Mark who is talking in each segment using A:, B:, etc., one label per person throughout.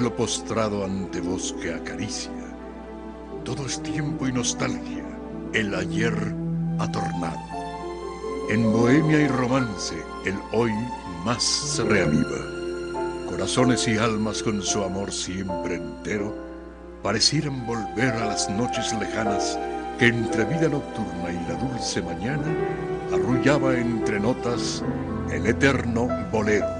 A: Terciopelo postrado ante voz que acaricia. Todo es tiempo y nostalgia, el ayer atornado. En bohemia y romance, el hoy más se reaviva. Corazones y almas con su amor siempre entero parecieran volver a las noches lejanas que entre vida nocturna y la dulce mañana arrullaba entre notas el eterno bolero.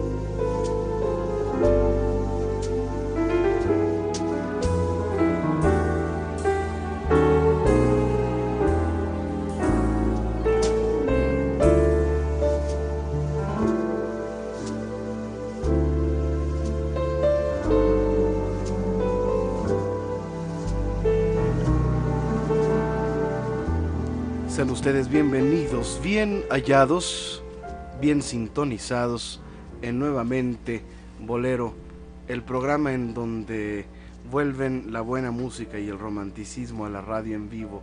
B: Bienvenidos, bien hallados, bien sintonizados en nuevamente Bolero, el programa en donde vuelven la buena música y el romanticismo a la radio en vivo.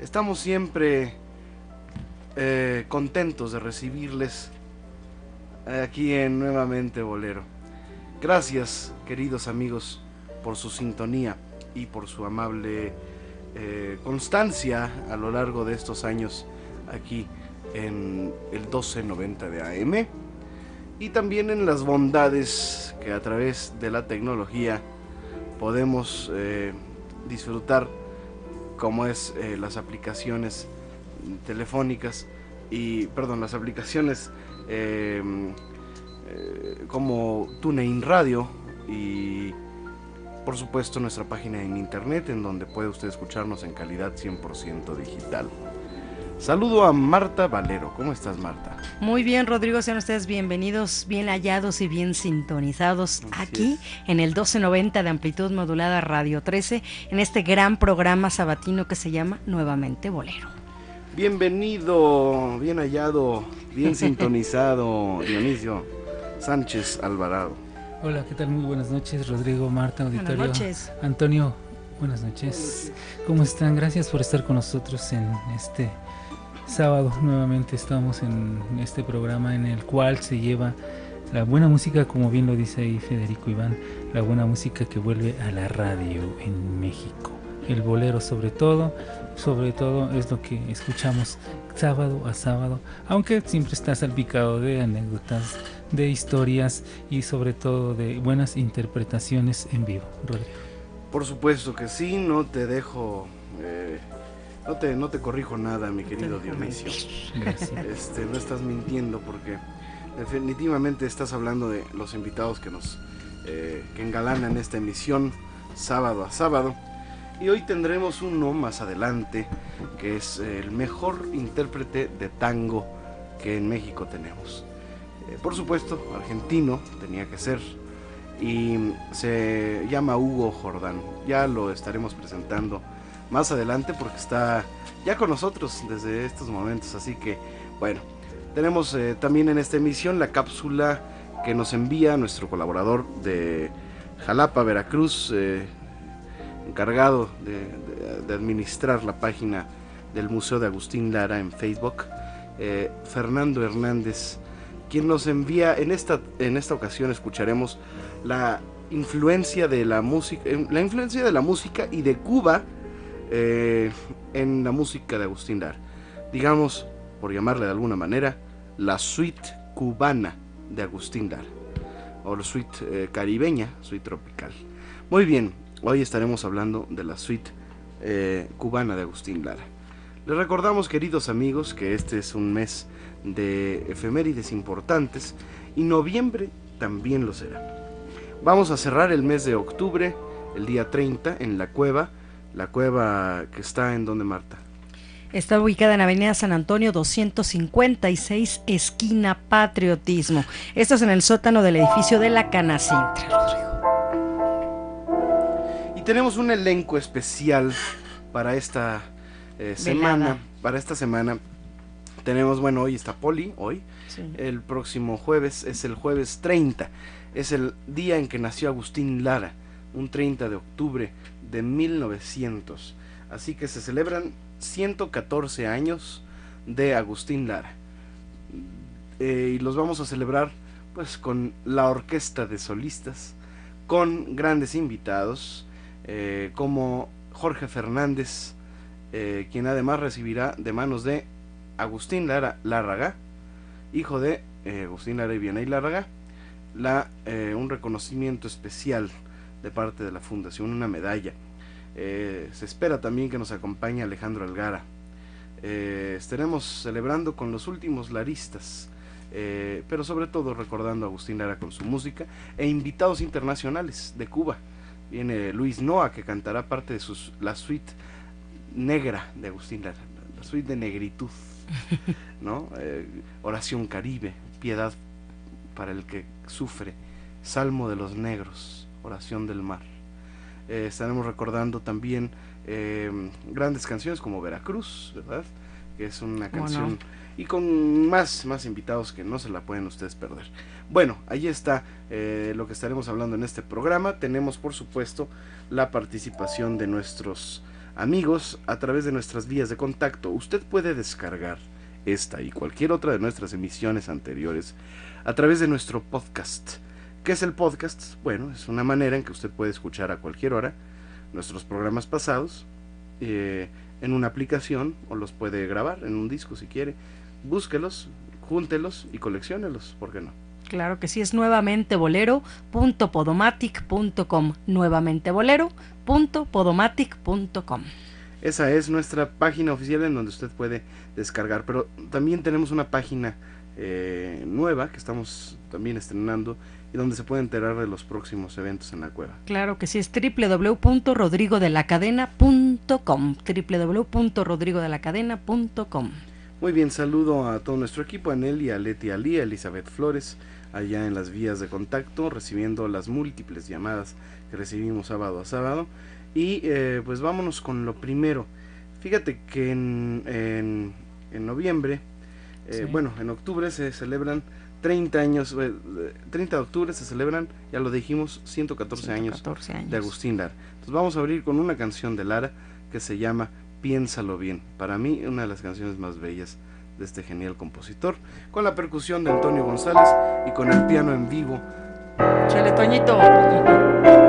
B: Estamos siempre eh, contentos de recibirles aquí en nuevamente Bolero. Gracias, queridos amigos, por su sintonía y por su amable eh, constancia a lo largo de estos años aquí en el 1290 de AM y también en las bondades que a través de la tecnología podemos eh, disfrutar como es eh, las aplicaciones telefónicas y perdón las aplicaciones como TuneIn Radio y por supuesto nuestra página en internet en donde puede usted escucharnos en calidad 100% digital. Saludo a Marta Valero. ¿Cómo estás, Marta?
C: Muy bien, Rodrigo, sean ustedes bienvenidos, bien hallados y bien sintonizados
B: Así
C: aquí
B: es.
C: en el 1290 de amplitud modulada Radio 13, en este gran programa sabatino que se llama Nuevamente Bolero.
B: Bienvenido, bien hallado, bien sintonizado, Dionisio Sánchez Alvarado.
D: Hola, ¿qué tal? Muy buenas noches, Rodrigo, Marta, auditorio.
C: Buenas noches.
D: Antonio, buenas noches. ¿Cómo están? Gracias por estar con nosotros en este sábado. Nuevamente estamos en este programa en el cual se lleva la buena música, como bien lo dice ahí Federico Iván, la buena música que vuelve a la radio en México. El bolero sobre todo, sobre todo es lo que escuchamos sábado a sábado, aunque siempre está salpicado de anécdotas, de historias y sobre todo de buenas interpretaciones en vivo. Rodrigo.
B: Por supuesto que sí, no te dejo, eh, no, te, no te corrijo nada, mi querido Dionisio.
D: Gracias.
B: Este, no estás mintiendo porque definitivamente estás hablando de los invitados que nos eh, que engalanan esta emisión sábado a sábado. Y hoy tendremos uno más adelante que es el mejor intérprete de tango que en México tenemos. Eh, por supuesto, argentino tenía que ser. Y se llama Hugo Jordán. Ya lo estaremos presentando más adelante porque está ya con nosotros desde estos momentos. Así que, bueno, tenemos eh, también en esta emisión la cápsula que nos envía nuestro colaborador de Jalapa, Veracruz, eh, encargado de, administrar la página del Museo de Agustín Lara en Facebook, Fernando Hernández, quien nos envía, en esta, en esta ocasión escucharemos la influencia de la música, la influencia de la música y de Cuba eh, en la música de Agustín Lara. Digamos, por llamarle de alguna manera, la suite cubana de Agustín Lara. O la suite eh, caribeña, suite tropical. Muy bien, hoy estaremos hablando de la suite eh, cubana de Agustín Lara. Les recordamos, queridos amigos, que este es un mes de efemérides importantes y noviembre también lo será. Vamos a cerrar el mes de octubre, el día 30, en la cueva, la cueva que está en donde Marta.
C: Está ubicada en Avenida San Antonio 256, esquina Patriotismo. Esto es en el sótano del edificio de la Canacintra, Rodrigo.
B: Y tenemos un elenco especial para esta eh, semana. Para esta semana tenemos, bueno, hoy está Poli, hoy. El próximo jueves es el jueves 30 es el día en que nació Agustín Lara, un 30 de octubre de 1900. Así que se celebran 114 años de Agustín Lara. Eh, y los vamos a celebrar pues con la orquesta de solistas, con grandes invitados eh, como Jorge Fernández, eh, quien además recibirá de manos de Agustín Lara Lárraga, hijo de Agustín Lara y Vianey Lárraga, la, eh, un reconocimiento especial de parte de la fundación, una medalla. Eh, se espera también que nos acompañe Alejandro Algara. Eh, estaremos celebrando con los últimos laristas, pero sobre todo recordando a Agustín Lara con su música e invitados internacionales de Cuba. Viene Luis Noa que cantará parte de sus, la suite negra de Agustín Lara, la suite de negritud, ¿no? oración caribe, piedad para el que sufre, Salmo de los Negros, Oración del Mar. Eh, estaremos recordando también eh, grandes canciones como Veracruz, ¿verdad? Que es una canción y con más, más invitados que no se la pueden ustedes perder. Bueno, ahí está eh, lo que estaremos hablando en este programa. Tenemos, por supuesto, la participación de nuestros amigos a través de nuestras vías de contacto. Usted puede descargar esta y cualquier otra de nuestras emisiones anteriores a través de nuestro podcast. ¿Qué es el podcast? Bueno, es una manera en que usted puede escuchar a cualquier hora nuestros programas pasados eh, en una aplicación o los puede grabar en un disco si quiere. Búsquelos, júntelos y colecciónelos, ¿por qué no?
C: Claro que sí, es nuevamente bolero.podomatic.com. Nuevamente bolero.podomatic.com.
B: Esa es nuestra página oficial en donde usted puede descargar, pero también tenemos una página eh, nueva que estamos también estrenando y donde se puede enterar de los próximos eventos en la cueva.
C: Claro que sí, es www.rodrigodelacadena.com www.rodrigodelacadena.com
B: Muy bien, saludo a todo nuestro equipo, a Nelly, a Leti Ali, a Elizabeth Flores, allá en las vías de contacto, recibiendo las múltiples llamadas que recibimos sábado a sábado. Y eh, pues vámonos con lo primero. Fíjate que en, en, en noviembre eh, bueno, en octubre se celebran 30 años, 30 de octubre se celebran, ya lo dijimos, 114, años, de Agustín Lara. Entonces vamos a abrir con una canción de Lara que se llama Piénsalo bien. Para mí, una de las canciones más bellas de este genial compositor, con la percusión de Antonio González y con el piano en vivo.
C: Chale, Toñito.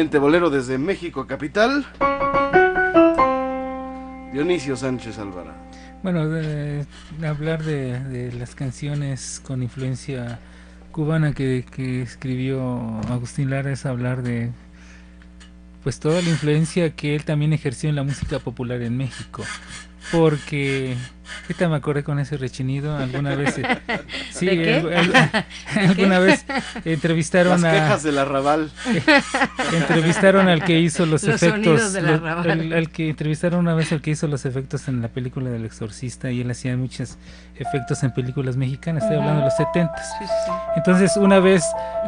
B: Nuevamente bolero desde México capital. Dionisio Sánchez Alvarado.
D: Bueno, de, de hablar de, de las canciones con influencia cubana que, que escribió Agustín Lara es hablar de pues toda la influencia que él también ejerció en la música popular en México. Porque, ahorita me acordé con ese rechinido, alguna vez... eh, sí,
C: ¿De qué?
D: alguna vez entrevistaron
B: Las
D: a...
B: quejas del arrabal.
D: entrevistaron al que hizo los,
C: Los
D: efectos
C: del
D: lo-
C: arrabal.
D: al, al que entrevistaron una vez al que hizo los efectos en la película del exorcista y él hacía muchos efectos en películas mexicanas estoy hablando de los 70
C: Sí, sí, sí.
D: entonces una vez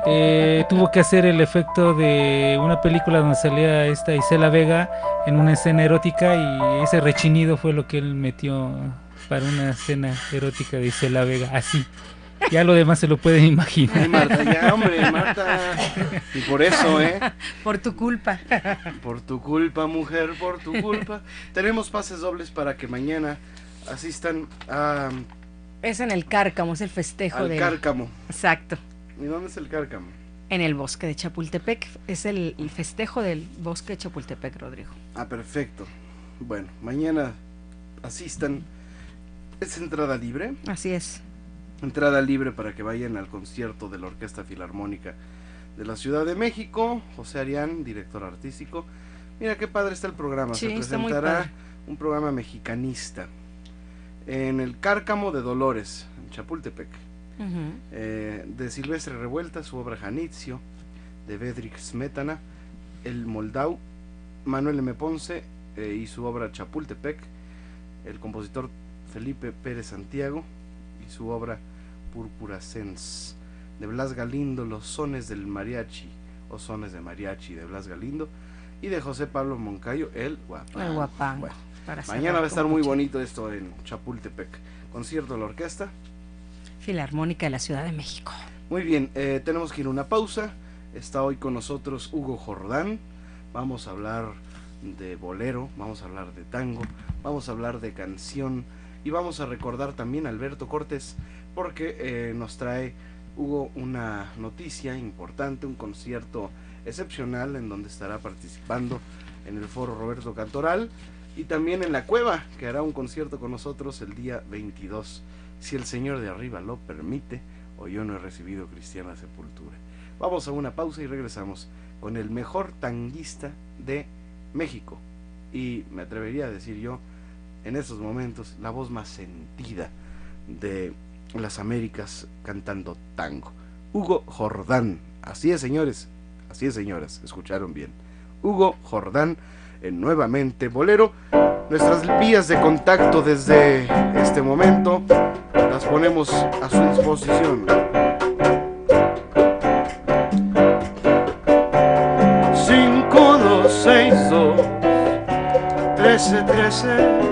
D: eh, tuvo que hacer el efecto de una película donde salía esta Isela Vega en una escena erótica y ese rechinido fue lo que él metió para una escena erótica de Isela Vega así ya lo demás se lo pueden imaginar
B: Ay, Marta, ya, hombre, Marta. Y por eso, ¿eh?
C: Por tu culpa.
B: Por tu culpa, mujer, por tu culpa. Tenemos pases dobles para que mañana asistan a,
C: Es en el Cárcamo, es el festejo
B: al
C: del-
B: Cárcamo.
C: Exacto.
B: ¿Y dónde es el Cárcamo?
C: En el bosque de Chapultepec. Es el, el festejo del bosque de Chapultepec, Rodrigo.
B: Ah, perfecto. Bueno, mañana asistan. Es entrada libre.
C: Así es.
B: Entrada libre para que vayan al concierto de la Orquesta Filarmónica de la Ciudad de México. José Arián, director artístico. Mira qué padre está el programa.
C: Sí,
B: Se presentará un programa mexicanista en el Cárcamo de Dolores, en Chapultepec. Eh, de Silvestre Revuelta, su obra Janitzio, de Bedrich Smetana, El Moldau, Manuel M. Ponce eh, y su obra Chapultepec, el compositor Felipe Pérez Santiago y su obra Púrpura Sens, de Blas Galindo, Los Sones del Mariachi, o sones de mariachi de Blas Galindo y de José Pablo Moncayo, el guapango.
C: El guapango.
B: Bueno, mañana va a estar muy bonito esto en Chapultepec. Concierto de la orquesta.
C: Filarmónica de la Ciudad de México.
B: Muy bien, eh, tenemos que ir a una pausa. Está hoy con nosotros Hugo Jordán. Vamos a hablar de bolero, vamos a hablar de tango, vamos a hablar de canción y vamos a recordar también a Alberto Cortés porque eh, nos trae Hugo una noticia importante, un concierto excepcional en donde estará participando en el foro Roberto Cantoral y también en la cueva que hará un concierto con nosotros el día 22 si el Señor de arriba lo permite o yo no he recibido cristiana sepultura. Vamos a una pausa y regresamos con el mejor tanguista de México. Y me atrevería a decir yo, en estos momentos, la voz más sentida de las Américas cantando tango. Hugo Jordán. Así es, señores. Así es, señoras. Escucharon bien. Hugo Jordán en nuevamente Bolero. Nuestras vías de contacto desde este momento las ponemos a su disposición. 5, 2, 6, 2, 13, 13.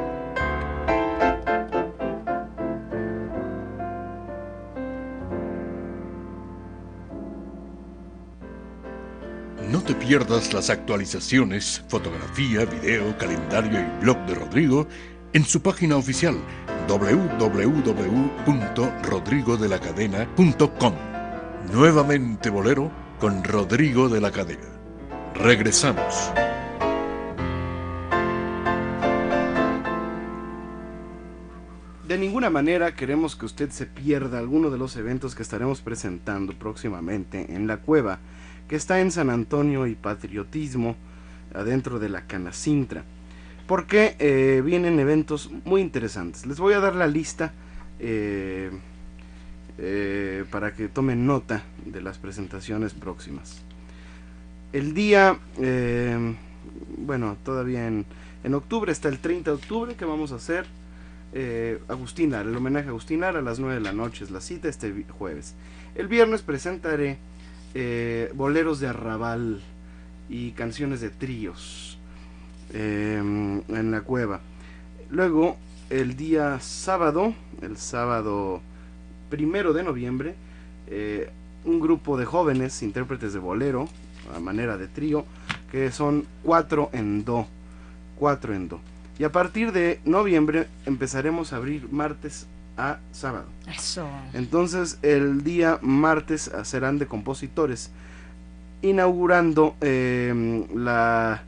A: Pierdas las actualizaciones, fotografía, video, calendario y blog de Rodrigo en su página oficial www.rodrigodelacadena.com. Nuevamente Bolero con Rodrigo de la Cadena. Regresamos.
B: De ninguna manera queremos que usted se pierda alguno de los eventos que estaremos presentando próximamente en la cueva, que está en San Antonio y Patriotismo, adentro de la Canacintra, porque eh, vienen eventos muy interesantes. Les voy a dar la lista eh, eh, para que tomen nota de las presentaciones próximas. El día, bueno, todavía en, en octubre está el 30 de octubre que vamos a hacer eh, Agustín Lara, el homenaje a Agustín Lara a las 9 de la noche es la cita este jueves. El viernes presentaré eh, boleros de arrabal y canciones de tríos eh, en la cueva. Luego, el día sábado, el sábado primero de noviembre, eh, un grupo de jóvenes intérpretes de bolero a manera de trío que son cuatro en do, cuatro en do. Y a partir de noviembre empezaremos a abrir martes a sábado.
C: Eso.
B: Entonces el día martes serán de compositores, inaugurando eh, la,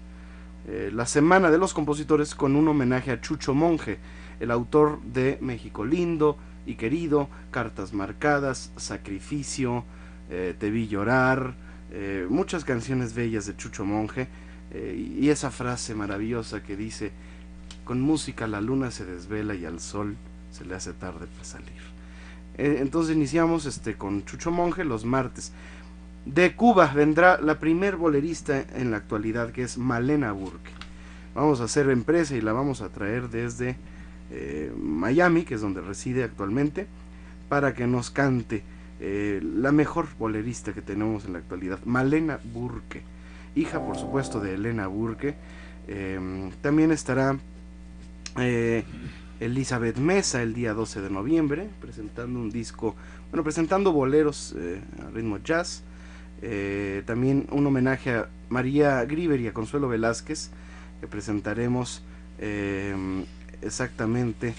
B: eh, la semana de los compositores con un homenaje a Chucho Monje, el autor de México Lindo y Querido, Cartas Marcadas, Sacrificio, eh, Te vi llorar, eh, muchas canciones bellas de Chucho Monje y esa frase maravillosa que dice, con música la luna se desvela y al sol se le hace tarde para salir. Eh, entonces iniciamos este con Chucho Monje los martes. De Cuba vendrá la primer bolerista en la actualidad que es Malena Burke. Vamos a hacer empresa y la vamos a traer desde eh, Miami, que es donde reside actualmente, para que nos cante eh, la mejor bolerista que tenemos en la actualidad, Malena Burke, hija por supuesto de Elena Burke. Eh, también estará Elizabeth Mesa el día 12 de noviembre, presentando un disco, bueno, presentando boleros eh, a ritmo jazz. Eh, también un homenaje a María Griver y a Consuelo Velázquez, que presentaremos eh, exactamente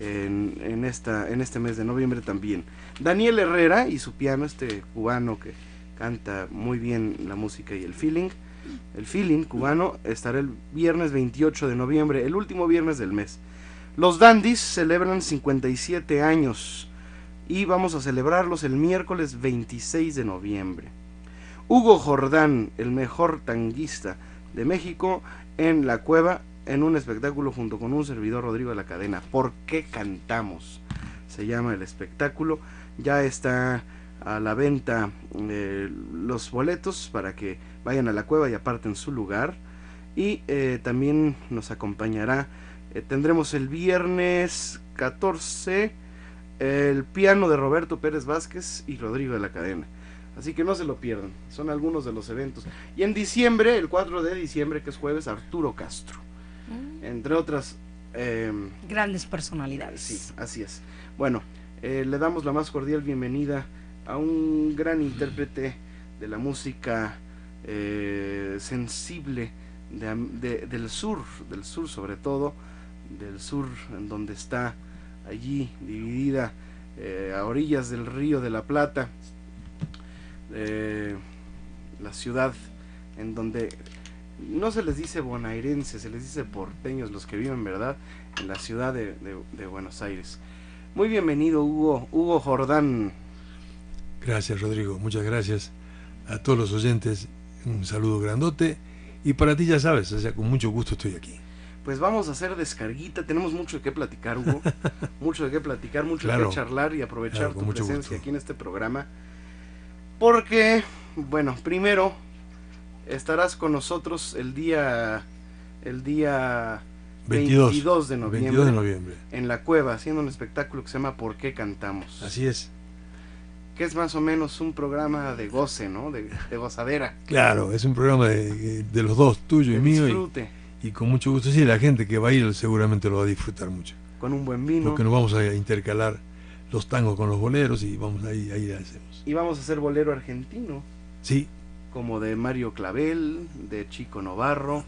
B: en, en esta, en este mes de noviembre también. Daniel Herrera y su piano, este cubano que canta muy bien la música y el feeling. El feeling cubano estará el viernes 28 de noviembre, el último viernes del mes Los Dandys celebran 57 años y vamos a celebrarlos el miércoles 26 de noviembre. Hugo Jordán, el mejor tanguista de México, en la cueva, en un espectáculo junto con un servidor Rodrigo de la Cadena. ¿Por qué cantamos? Se llama el espectáculo. Ya está a la venta eh, los boletos para que vayan a la cueva y aparten su lugar. Y eh, también nos acompañará, eh, tendremos el viernes 14 el piano de Roberto Pérez Vázquez y Rodrigo de la Cadena. Así que no se lo pierdan, son algunos de los eventos. Y en diciembre, el 4 de diciembre, que es jueves, Arturo Castro. Mm. Entre otras...
C: Em, Grandes personalidades.
B: Sí, así es. Bueno, le damos la más cordial bienvenida a un gran intérprete de la música eh, sensible del sur, del sur sobre todo, del sur en donde está allí dividida eh, a orillas del río de la Plata, eh, la ciudad en donde no se les dice bonairenses, se les dice porteños los que viven, ¿verdad? En la ciudad de, de Buenos Aires. Muy bienvenido, Hugo, Hugo Jordán.
E: Gracias, Rodrigo. Muchas gracias a todos los oyentes. Un saludo grandote. Y para ti ya sabes, o sea, con mucho gusto estoy aquí.
B: Pues vamos a hacer descarguita. Tenemos mucho de qué platicar, Hugo. mucho de qué platicar, mucho de qué charlar y aprovechar tu presencia aquí en este programa. Porque, bueno, primero estarás con nosotros el día el día 22, de noviembre,
E: 22 de noviembre
B: en la cueva haciendo un espectáculo que se llama ¿Por qué cantamos?
E: Así es
B: que es más o menos un programa de goce, ¿no? De, gozadera.
E: Claro, es un programa de, los dos, tuyo y mío. Disfrute. Y, con mucho gusto, sí, la gente que va a ir seguramente lo va a disfrutar mucho.
B: Con un buen vino.
E: Porque nos vamos a intercalar los tangos con los boleros y vamos ahí, ahí hacemos.
B: Y vamos a hacer bolero argentino.
E: Sí.
B: Como de Mario Clavel, de Chico Novarro.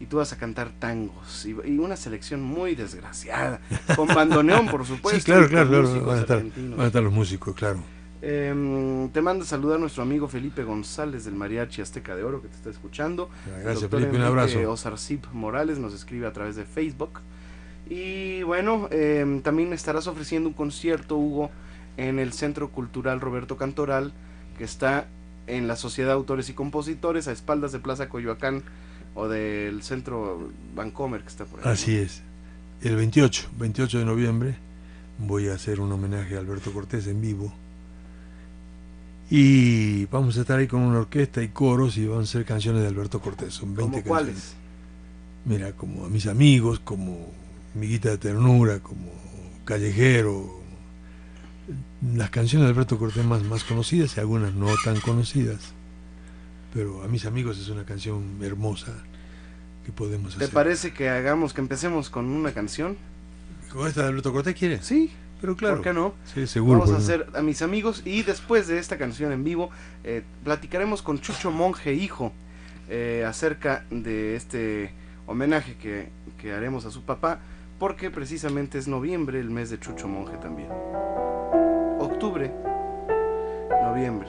B: Y tú vas a cantar tangos. Y, una selección muy desgraciada. Con bandoneón, por supuesto.
E: Sí, claro, claro, claro. Van a, estar, van a estar los músicos, claro.
B: Em, te manda a saludar nuestro amigo Felipe González del Mariachi Azteca de Oro que te está escuchando.
E: Gracias, Felipe, un abrazo.
B: Zip Morales nos escribe a través de Facebook. Y bueno, em, también estarás ofreciendo un concierto, Hugo, en el Centro Cultural Roberto Cantoral, que está en la Sociedad de Autores y Compositores, a espaldas de Plaza Coyoacán o del Centro Vancomer que está por ahí.
E: Así es. El 28, 28 de noviembre, voy a hacer un homenaje a Alberto Cortés en vivo y vamos a estar ahí con una orquesta y coros y van a ser canciones de Alberto Cortés. Son 20 canciones.
B: cuáles?
E: Mira, como a mis amigos, como Miguita de Ternura, como Callejero. Las canciones de Alberto Cortés más, más conocidas y algunas no tan conocidas. Pero a mis amigos es una canción hermosa que podemos hacer.
B: ¿Te parece que hagamos, que empecemos con una canción?
E: ¿Con esta de Alberto Cortés quiere?
B: Sí.
E: Pero claro.
B: ¿Por qué no?
E: Sí, seguro.
B: Vamos a hacer a mis amigos y después de esta canción en vivo eh, platicaremos con Chucho Monje Hijo eh, acerca de este homenaje que, que haremos a su papá porque precisamente es noviembre el mes de Chucho Monje también. Octubre, noviembre.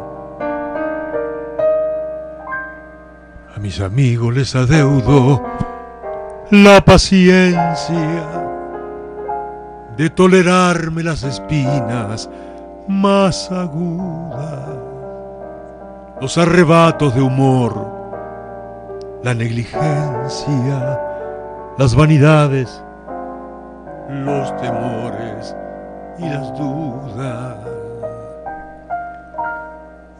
E: mis amigos les adeudo la paciencia de tolerarme las espinas más agudas, los arrebatos de humor, la negligencia, las vanidades, los temores y las dudas.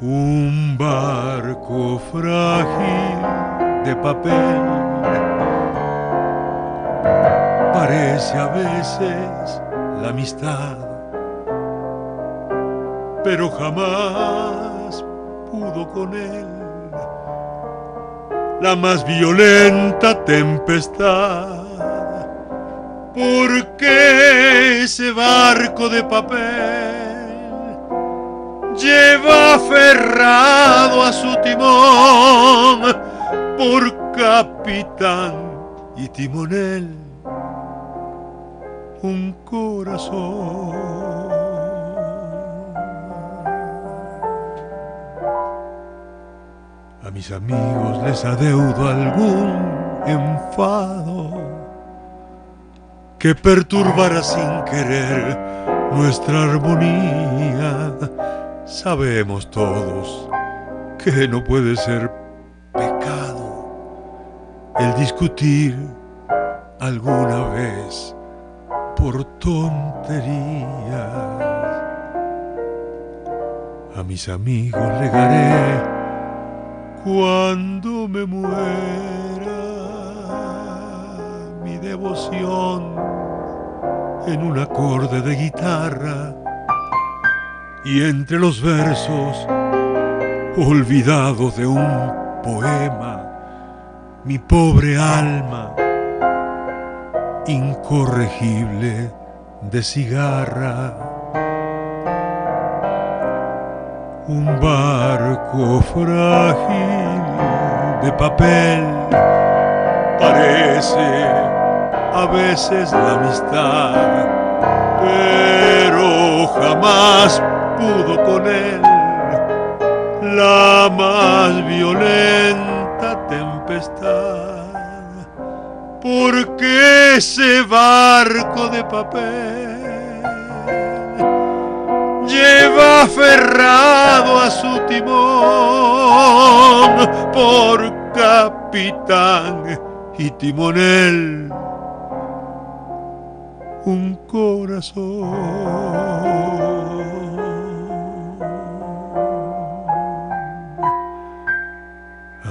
E: Un barco frágil de papel parece a veces la amistad, pero jamás pudo con él la más violenta tempestad. Porque ese barco de papel lleva aferrado a su timón por capitán y timonel un corazón. A mis amigos les adeudo algún enfado que perturbara sin querer nuestra armonía. Sabemos todos que no puede ser pecado el discutir alguna vez por tonterías. A mis amigos regaré cuando me muera mi devoción en un acorde de guitarra y entre los versos olvidados de un poema, mi pobre alma incorregible de cigarra. Un barco frágil de papel parece a veces la amistad, pero jamás pudo con él. La más violenta tempestad. Porque ese barco de papel lleva aferrado a su timón por capitán y timonel un corazón.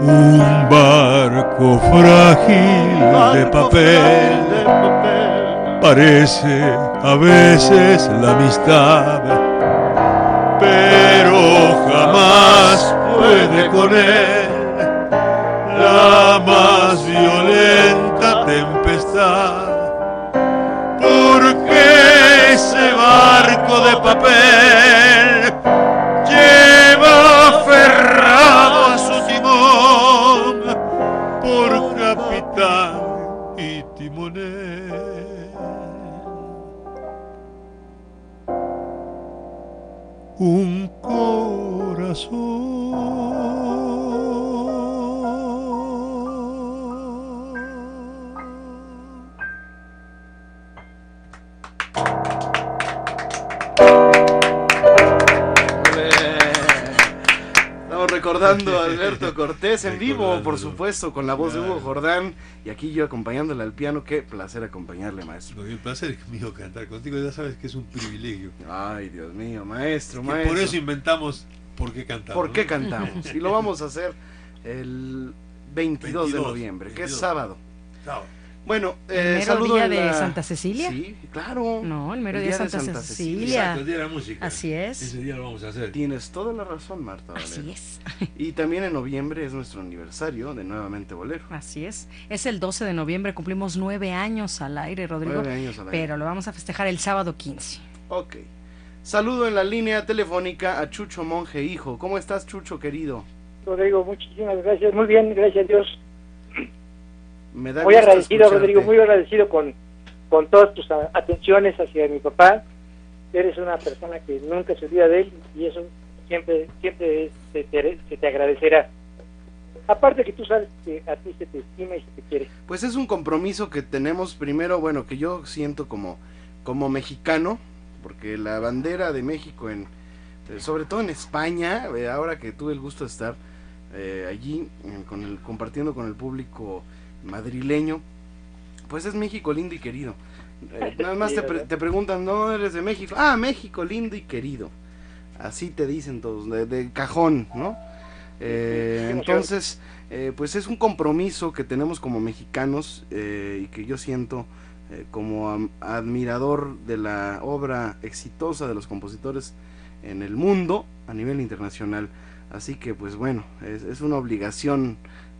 E: Un barco frágil de papel parece a veces la amistad, pero jamás puede con él la más violenta tempestad. Porque ese barco de papel
B: recordando a Alberto Cortés en vivo, por supuesto, con la voz de Hugo. Jordán. Y aquí yo acompañándole al piano. Qué placer acompañarle, maestro.
E: Que el placer es mío cantar contigo, ya sabes que es un privilegio.
B: Ay, Dios mío, maestro,
E: Que
B: maestro.
E: por eso inventamos por qué cantar.
B: ¿Por qué
E: ¿no?
B: cantamos? Y lo vamos a hacer el 22, de
E: 22,
B: noviembre, que es
E: 22.
B: sábado. Bueno,
C: ¿El
B: eh,
C: mero
B: saludo
C: día de
B: la-
C: Santa Cecilia?
B: Sí, claro.
C: No, el mero
B: El
C: día de
B: día de
C: Santa,
B: Santa
C: Cecilia.
E: Exacto, el día de la música.
C: Así es.
E: Ese día lo vamos a hacer.
B: Tienes toda la razón, Marta.
C: Así
B: Valero.
C: es.
B: Y también en noviembre es nuestro aniversario de Nuevamente Bolero.
C: Así es. Es el 12 de noviembre, cumplimos nueve años al aire, Rodrigo.
B: Nueve años al aire.
C: Pero lo vamos a festejar el sábado 15.
B: Ok. Saludo en la línea telefónica a Chucho Monje, hijo. ¿Cómo estás, Chucho, querido?
F: Rodrigo, muchísimas gracias. Muy bien, gracias a Dios.
B: Me da
F: muy agradecido,
B: escucharte.
F: Rodrigo, muy agradecido con, con todas tus atenciones hacia mi papá. Eres una persona que nunca se olvida de él y eso siempre siempre se te, se te agradecerá. Aparte que tú sabes que a ti se te estima y se te quiere.
B: Pues es un compromiso que tenemos primero, bueno, que yo siento como, como mexicano, porque la bandera de México, en, eh, sobre todo en España, eh, ahora que tuve el gusto de estar eh, allí eh, con el, compartiendo con el público madrileño, pues es México lindo y querido. Eh, nada más
F: Sí,
B: te, pre- te preguntan, no eres de México. Ah, México lindo y querido. Así te dicen todos, de, de cajón, ¿no? Eh, entonces, eh, pues es un compromiso que tenemos como mexicanos eh, y que yo siento como admirador de la obra exitosa de los compositores en el mundo a nivel internacional. Así que, pues bueno, es, es una obligación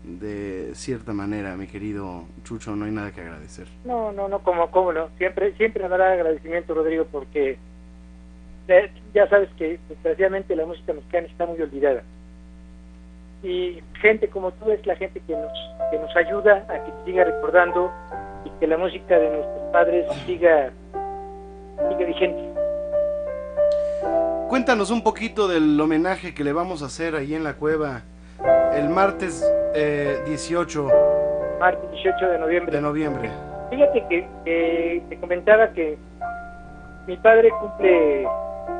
B: de cierta manera, mi querido Chucho, no hay nada que agradecer.
F: No, no, no, como, como no. Siempre, siempre dará agradecimiento, Rodrigo, porque eh, ya sabes que desgraciadamente la música mexicana está muy olvidada. Y gente como tú es la gente que nos, que nos ayuda a que siga recordando y que la música de nuestros padres siga, siga vigente.
B: Cuéntanos un poquito del homenaje que le vamos a hacer ahí en la cueva el martes eh, 18
F: Martes 18 de noviembre.
B: de noviembre.
F: Fíjate que, te comentaba que mi padre cumple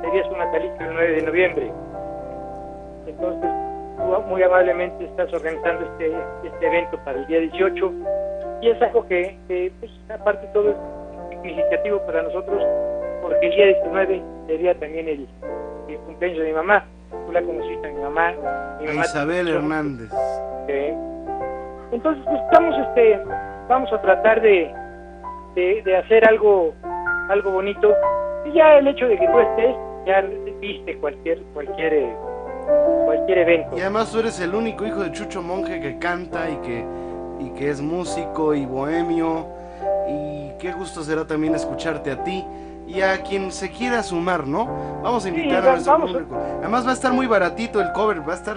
F: sería su natalicio el 9 de noviembre. Entonces, tú muy amablemente estás organizando este, este evento para el día 18 y es algo que, pues, aparte de todo, es significativo para nosotros porque el día 19 sería también el, el cumpleaños de mi mamá. Tú la conociste a mi mamá. Mi mamá
B: Isabel
F: te-
B: Hernández.
F: eh, entonces, pues estamos, este, vamos a tratar de, de, de hacer algo, algo bonito. Y ya el hecho de que tú estés, ya viste cualquier, cualquier, eh, cualquier evento.
B: Y además tú eres el único hijo de Chucho Monje que canta y que, y que es músico y bohemio. Y qué gusto será también escucharte a ti y a quien se quiera sumar, ¿no? Vamos a invitar a nuestro
F: vamos
B: público. Además va a estar muy baratito el cover, va a estar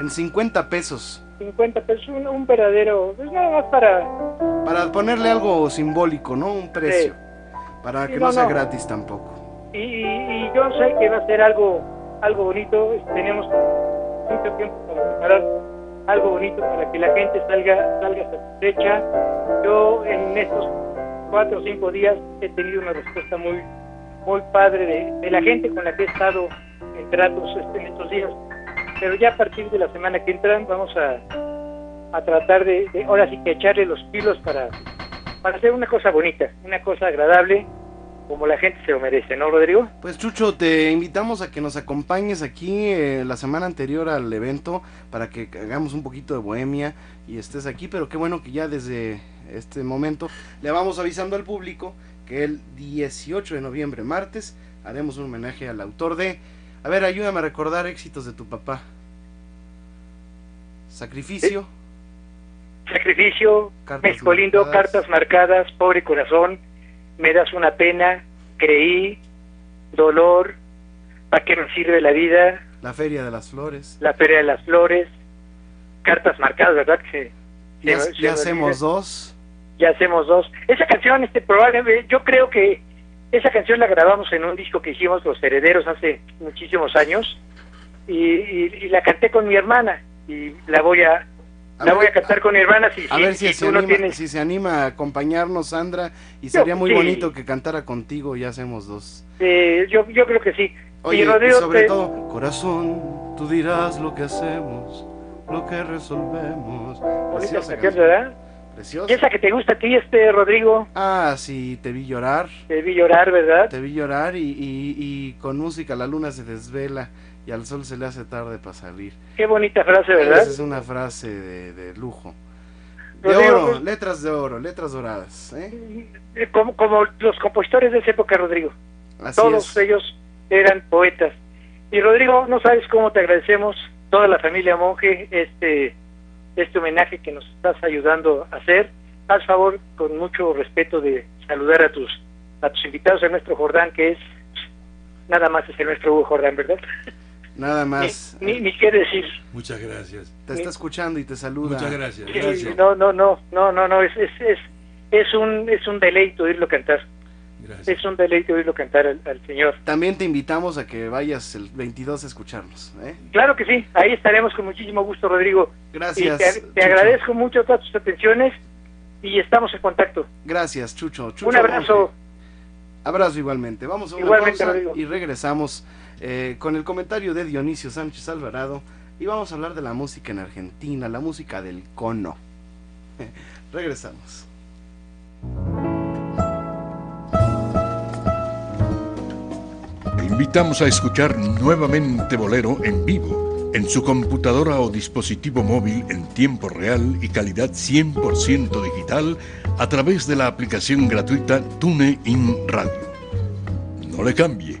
B: en 50 pesos.
F: 50 pesos, un, un verdadero, pues nada más para,
B: Para ponerle algo simbólico, ¿no? Un precio. Para
F: Sí,
B: que
F: no,
B: no sea
F: no.
B: gratis tampoco.
F: y, y, y yo sé que va a ser algo, algo bonito. Tenemos mucho tiempo para preparar algo bonito para que la gente salga, salga satisfecha. Yo en estos cuatro o cinco días he tenido una respuesta muy, muy padre de, la gente con la que he estado en tratos este, en estos días. Pero ya a partir de la semana que entran vamos a, a tratar de, de ahora sí que echarle los pilos para, para hacer una cosa bonita, una cosa agradable como la gente se lo merece, ¿no, Rodrigo?
B: Pues Chucho, te invitamos a que nos acompañes aquí eh, la semana anterior al evento para que hagamos un poquito de bohemia y estés aquí, pero qué bueno que ya desde este momento le vamos avisando al público que el 18 de noviembre, martes, haremos un homenaje al autor de... A ver, ayúdame a recordar éxitos de tu papá. Sacrificio.
F: Sacrificio,
B: Cartas
F: México lindo,
B: marcadas.
F: cartas marcadas, pobre corazón, me das una pena, creí, dolor, ¿para qué me sirve la vida?
B: La Feria de las Flores.
F: La Feria de las Flores, cartas marcadas, ¿verdad? Que se-
B: Ya,
F: se-
B: hacemos
F: olvida.
B: dos.
F: Ya hacemos dos. Esa canción, este probablemente, yo creo que esa canción la grabamos en un disco que hicimos Los Herederos hace muchísimos años y, y- y la canté con mi hermana y la voy a,
B: A
F: la
B: ver,
F: voy a cantar con mi hermana si,
B: A
F: si-
B: ver si,
F: si
B: se anima,
F: tienes
B: si se anima a acompañarnos, Sandra. Y sería muy
F: sí.
B: bonito que cantara contigo. Ya hacemos dos.
F: Eh, yo, yo creo que sí.
B: Oye,
F: y
B: y
F: Rodrigo,
B: sobre
F: te-
B: todo, corazón, tú dirás lo que hacemos, lo que resolvemos. Preciosa
F: canción, ¿verdad?
B: Preciosa.
F: Y esa que te gusta a ti, este Rodrigo,
B: Ah, sí, te vi llorar.
F: te vi llorar, ¿verdad?
B: Te vi llorar y, y- y con música la luna se desvela y al sol se le hace tarde para salir.
F: Qué bonita frase, ¿verdad?
B: Esa es una frase de, de lujo. De
F: Rodrigo,
B: oro,
F: pues-
B: letras de oro, letras doradas. ¿eh?
F: Eh, Como, como los compositores de esa época, Rodrigo.
B: Así
F: Todos
B: es.
F: ellos eran poetas. Y Rodrigo, no sabes cómo te agradecemos, toda la familia Monje, este, este homenaje que nos estás ayudando a hacer. Haz favor, con mucho respeto, de saludar a tus, a tus invitados, a nuestro Jordán, que es nada más es el nuestro Hugo Jordán, ¿verdad?
B: Nada más.
F: Ni, ni, qué decir.
E: Muchas gracias.
B: Te está escuchando y te saluda.
E: Muchas gracias.
F: Sí,
E: gracias.
F: no, no, no, no, no, no, es, es, es, es un, es un deleite oírlo cantar.
E: gracias.
F: Es un deleite oírlo cantar al, al señor.
B: También te invitamos a que vayas el 22 a escucharnos. ¿eh?
F: Claro que sí, ahí estaremos con muchísimo gusto, Rodrigo.
B: Gracias.
F: Y te, te
B: Chucho.
F: agradezco mucho todas tus atenciones y estamos en contacto.
B: Gracias, Chucho. Chucho
F: Un abrazo.
B: Monge. Abrazo igualmente. Vamos a una
F: Igualmente,
B: pausa
F: Rodrigo.
B: y regresamos eh, con el comentario de Dionisio Sánchez Alvarado y vamos a hablar de la música en Argentina, la música del cono. regresamos.
A: Te invitamos a escuchar nuevamente Bolero en vivo, en su computadora o dispositivo móvil en tiempo real y calidad 100% digital a través de la aplicación gratuita TuneIn Radio. No le cambie,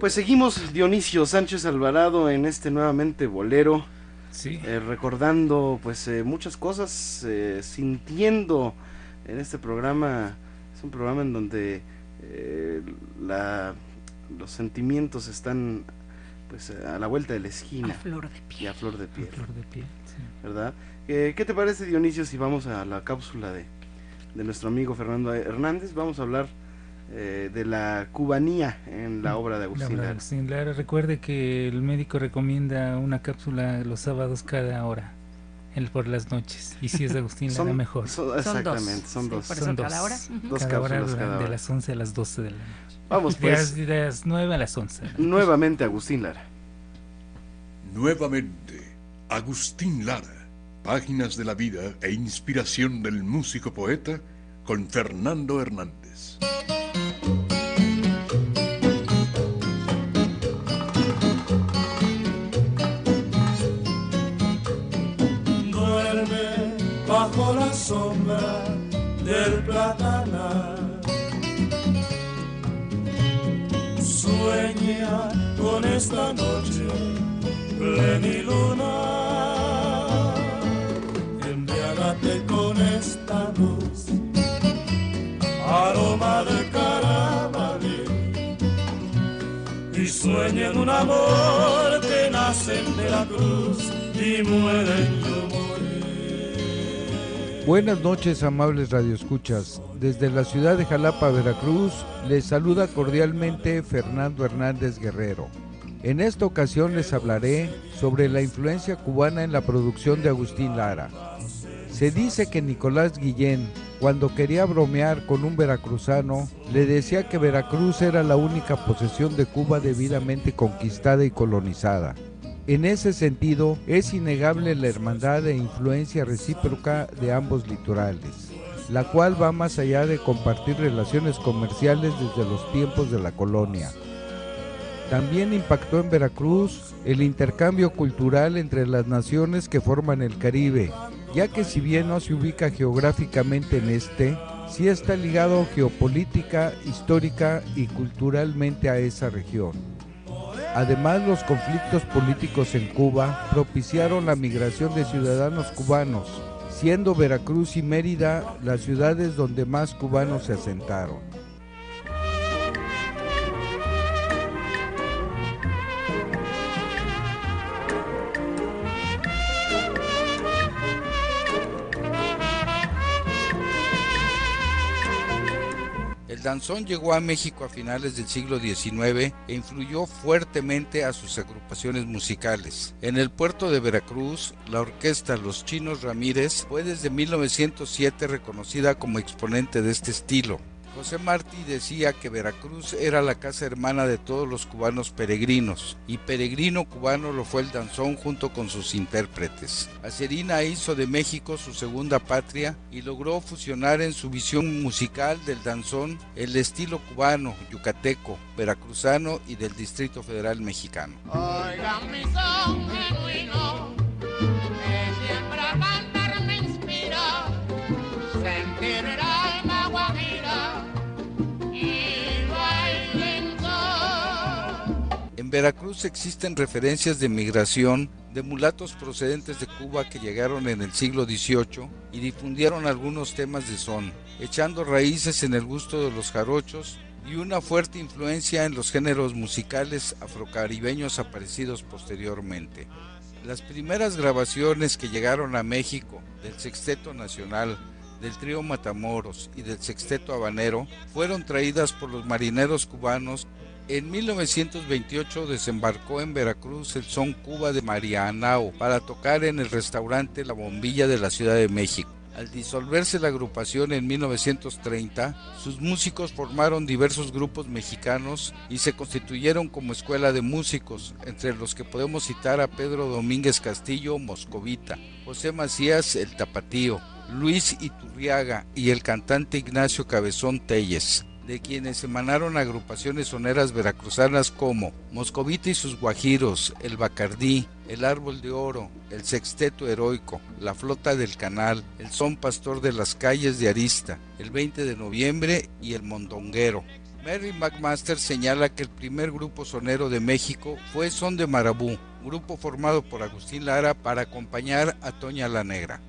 B: Pues seguimos Dionisio Sánchez Alvarado en este nuevamente bolero,
D: Sí.
B: eh, recordando pues eh, muchas cosas, eh, sintiendo en este programa, es un programa en donde eh, la, los sentimientos están pues a la vuelta de la
C: A
B: esquina
C: flor de
B: y
C: piel.
B: a flor de
D: a
B: piel,
D: flor de piel. sí.
B: ¿verdad? Eh, ¿Qué te parece Dionisio si vamos a la cápsula de, de nuestro amigo Fernando Hernández? Vamos a hablar eh, de la cubanía en la obra de
D: La
B: Agustín
D: obra de
B: Lara.
D: Agustín Lara. Recuerde que el médico recomienda una cápsula los sábados cada hora, el por las noches. Y si es de Agustín Lara, mejor.
B: son- exactamente,
C: dos.
B: son
C: Sí,
B: dos.
C: por
D: Son
C: eso cada
D: dos.
C: hora.
B: Dos
D: cada hora
B: cápsulas cada
D: de
B: hora.
D: las 11 a las 12 de la noche.
B: Vamos
D: De
B: pues.
D: las, de las 9 a las 11. de la noche.
B: Nuevamente Agustín Lara.
A: Nuevamente, Agustín Lara, páginas de la vida e inspiración del músico poeta con Fernando Hernández.
G: Bajo la sombra del platanal. Sueña con esta noche pleniluna. Embriagate con esta luz, aroma de carabalí. Y sueña en un amor que nace en Veracruz y muere en tu.
H: Buenas noches, amables radioescuchas. Desde la ciudad de Jalapa, Veracruz, les saluda cordialmente Fernando Hernández Guerrero. En esta ocasión les hablaré sobre la influencia cubana en la producción de Agustín Lara. Se dice que Nicolás Guillén, cuando quería bromear con un veracruzano, le decía que Veracruz era la única posesión de Cuba debidamente conquistada y colonizada. En ese sentido, es innegable la hermandad e influencia recíproca de ambos litorales, la cual va más allá de compartir relaciones comerciales desde los tiempos de la colonia. También impactó en Veracruz el intercambio cultural entre las naciones que forman el Caribe, ya que si bien no se ubica geográficamente en este, sí está ligado geopolítica, histórica y culturalmente a esa región. Además, los conflictos políticos en Cuba propiciaron la migración de ciudadanos cubanos, siendo Veracruz y Mérida las ciudades donde más cubanos se asentaron. Danzón llegó a México a finales del siglo XIX e influyó fuertemente a sus agrupaciones musicales. En el puerto de Veracruz, la orquesta Los Chinos Ramírez fue desde 1907 reconocida como exponente de este estilo. José Martí decía que Veracruz era la casa hermana de todos los cubanos peregrinos, y peregrino cubano lo fue el danzón junto con sus intérpretes. Acerina hizo de México su segunda patria y logró fusionar en su visión musical del danzón el estilo cubano, yucateco, veracruzano y del Distrito Federal mexicano. En Veracruz existen referencias de migración de mulatos procedentes de Cuba que llegaron en el siglo XVIII y difundieron algunos temas de son, echando raíces en el gusto de los jarochos y una fuerte influencia en los géneros musicales afrocaribeños aparecidos posteriormente. Las primeras grabaciones que llegaron a México del Sexteto Nacional, del trío Matamoros y del Sexteto Habanero fueron traídas por los marineros cubanos en 1928 desembarcó en Veracruz el Son Cuba de Marianao para tocar en el restaurante La Bombilla de la Ciudad de México. Al disolverse la agrupación en 1930, sus músicos formaron diversos grupos mexicanos y se constituyeron como escuela de músicos, entre los que podemos citar a Pedro Domínguez Castillo Moscovita, José Macías El Tapatío, Luis Iturriaga y el cantante Ignacio Cabezón Telles de quienes emanaron agrupaciones soneras veracruzanas como Moscovita y sus Guajiros, el Bacardí, el Árbol de Oro, el Sexteto Heroico, la Flota del Canal, el Son Pastor de las Calles de Arista, el 20 de noviembre y el Mondonguero. Mary McMaster señala que el primer grupo sonero de México fue Son de Marabú, grupo formado por Agustín Lara para acompañar a Toña la Negra.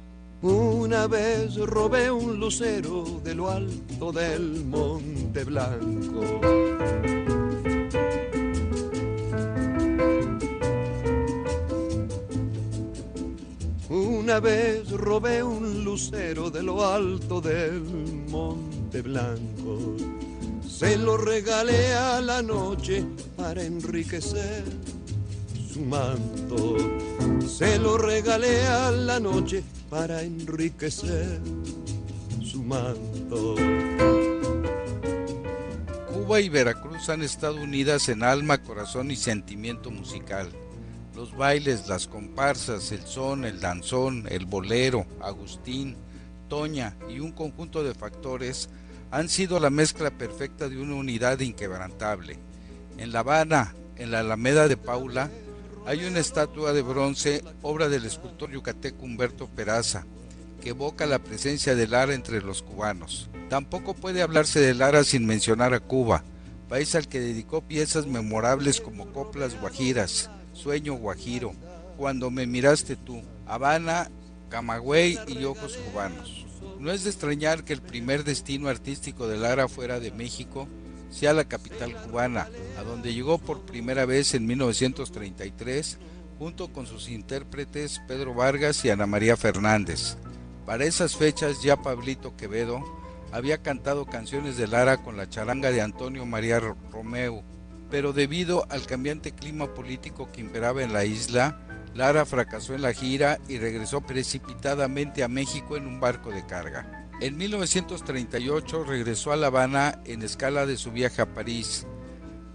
I: Una vez robé un lucero de lo alto del Monte Blanco. Una vez robé un lucero de lo alto del Monte Blanco. Se lo regalé a la noche para enriquecer su manto. Se lo regalé a la noche para enriquecer su manto.
H: Cuba y Veracruz han estado unidas en alma, corazón y sentimiento musical. Los bailes, las comparsas, el son, el danzón, el bolero, Agustín, Toña y un conjunto de factores han sido la mezcla perfecta de una unidad inquebrantable. En La Habana, en la Alameda de Paula, hay una estatua de bronce, obra del escultor yucateco Humberto Peraza, que evoca la presencia de Lara entre los cubanos. Tampoco puede hablarse de Lara sin mencionar a Cuba, país al que dedicó piezas memorables como Coplas Guajiras, Sueño Guajiro, Cuando me miraste tú, Habana, Camagüey y Ojos Cubanos. No es de extrañar que el primer destino artístico de Lara fuera de México sea la capital cubana, a donde llegó por primera vez en 1933 junto con sus intérpretes Pedro Vargas y Ana María Fernández. Para esas fechas ya Pablito Quevedo había cantado canciones de Lara con la charanga de Antonio María Romeo, pero debido al cambiante clima político que imperaba en la isla, Lara fracasó en la gira y regresó precipitadamente a México en un barco de carga. En 1938 regresó a La Habana en escala de su viaje a París.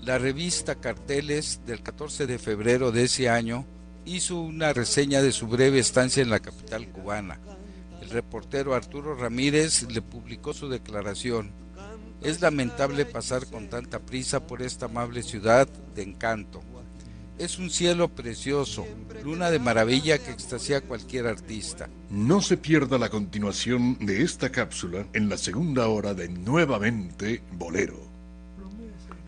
H: La revista Carteles del 14 de febrero de ese año hizo una reseña de su breve estancia en la capital cubana. El reportero Arturo Ramírez le publicó su declaración. Es lamentable pasar con tanta prisa por esta amable ciudad de encanto. Es un cielo precioso, luna de maravilla que extasia a cualquier artista.
A: No se pierda la continuación de esta cápsula en la segunda hora de Nuevamente Bolero.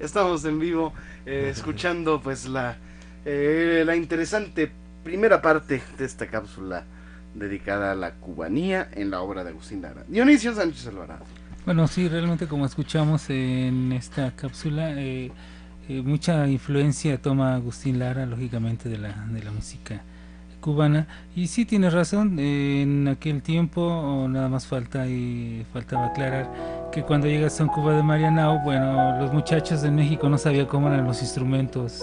B: Estamos en vivo eh, escuchando pues la, eh, la interesante primera parte de esta cápsula dedicada a la cubanía en la obra de Agustín Lara. Dionisio Sánchez Alvarado.
D: Bueno, sí, realmente como escuchamos en esta cápsula, eh, eh, mucha influencia toma Agustín Lara, lógicamente, de la, de la música cubana. Y sí tiene razón, en aquel tiempo nada más falta y faltaba aclarar que cuando llega a San Cuba de Marianao, bueno, los muchachos de México no sabían cómo eran los instrumentos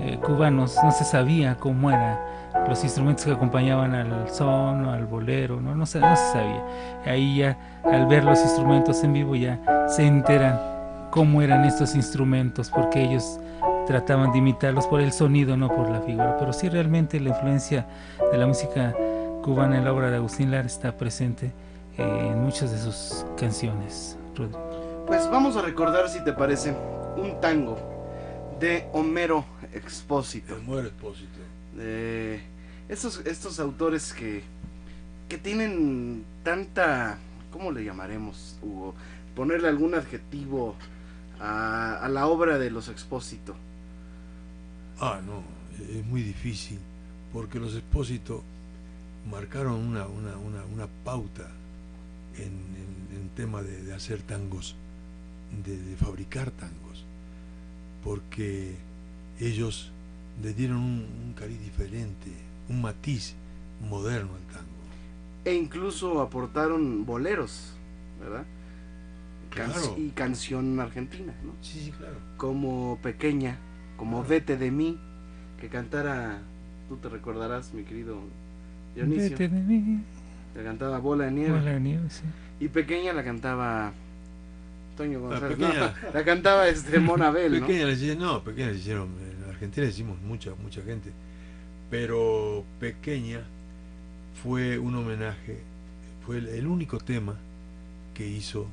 D: eh, cubanos, no se sabía cómo era los instrumentos que acompañaban al son o al bolero, no, no, se, no se sabía. Ahí ya al ver los instrumentos en vivo ya se enteran cómo eran estos instrumentos, porque ellos trataban de imitarlos por el sonido, no por la figura. Pero sí realmente la influencia de la música cubana en la obra de Agustín Lara está presente eh, en muchas de sus canciones.
B: Pues vamos a recordar, si te parece, un tango de Homero Expósito.
E: Homero Expósito.
B: De estos, estos autores que, que tienen tanta, ¿cómo le llamaremos, Hugo? Ponerle algún adjetivo a, a la obra de los Expósito.
E: Ah, no, es muy difícil, porque los Expósito marcaron una, una, una, una pauta en, en, en tema de, de, hacer tangos, de, de, fabricar tangos, porque ellos le dieron un, un cariz diferente, un matiz moderno al tango.
B: E incluso aportaron boleros, ¿verdad? Can
E: Claro.
B: Y canción argentina, ¿no?
E: Sí, sí, claro.
B: Como Pequeña, como Vete de mí, que cantara, tú te recordarás, mi querido Dionisio,
D: Vete de mí,
B: que cantaba Bola de Nieve.
D: Bola de nieve, sí.
B: Y Pequeña la cantaba Toño González.
E: Pequeña.
B: no, la cantaba este Monabel, ¿no?
E: Pequeña le hicieron, no, pequeña le hicieron, en Argentina le hicimos mucha, mucha gente, pero Pequeña fue un homenaje, fue el, el único tema que hizo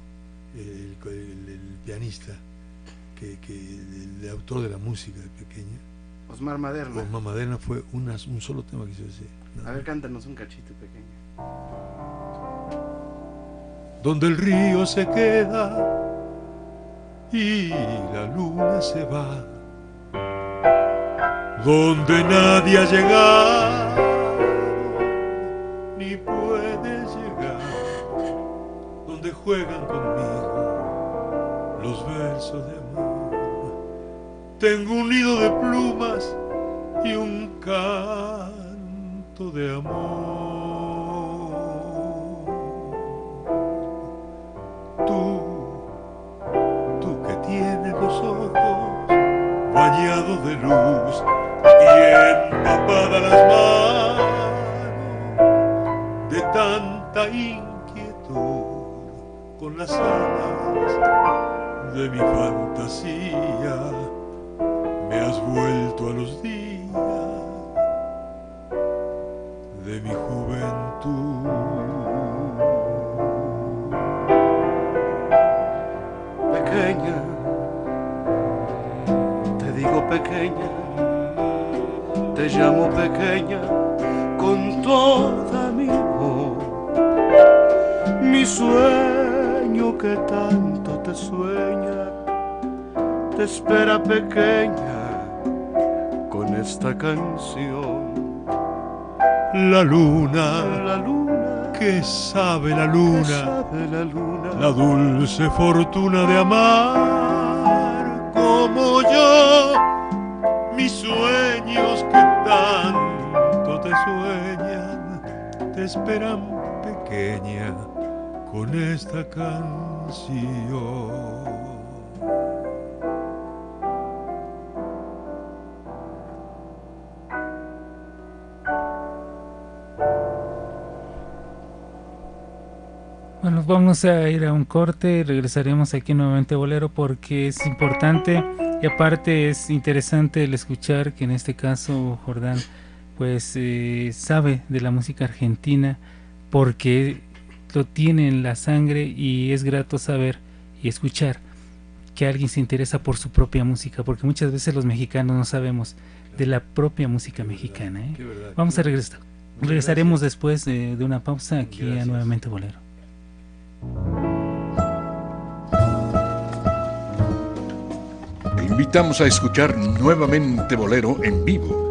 E: el, el- el pianista, que, que el, autor de la música de Pequeña,
B: Osmar Maderna.
E: Osmar Maderna, fue una- un solo tema que hizo ese. nada
B: A ver, cántanos un cachito, Pequeña.
E: donde el río se queda y la luna se va, donde nadie ha llegado juegan conmigo los versos de amor. Tengo un nido de plumas y un canto de amor. Tú, tú que tienes los ojos bañados de luz y empapadas las manos de tanta inquietud con las alas de mi fantasía, me has vuelto a los días de mi juventud.
B: Pequeña, te digo pequeña, te llamo pequeña con toda mi voz. Mi sueño que tanto te sueña, te espera pequeña con esta canción.
E: La luna,
B: La luna,
E: que sabe la luna,
B: sabe la luna,
E: la dulce fortuna de amar como yo, mis sueños que tanto te sueñan, te esperan pequeña con esta canción.
D: Bueno, vamos a ir a un corte y regresaremos aquí nuevamente Bolero porque es importante y aparte es interesante el escuchar que en este caso Jordán pues eh, sabe de la música argentina porque lo tiene en la sangre y es grato saber y escuchar que alguien se interesa por su propia música porque muchas veces los mexicanos no sabemos de la propia música mexicana. ¿eh?
E: Qué verdad,
D: Vamos
E: qué
D: a regresar. Regresaremos
E: gracias.
D: después de, de una pausa aquí a nuevamente Bolero.
A: Te invitamos a escuchar nuevamente Bolero en vivo,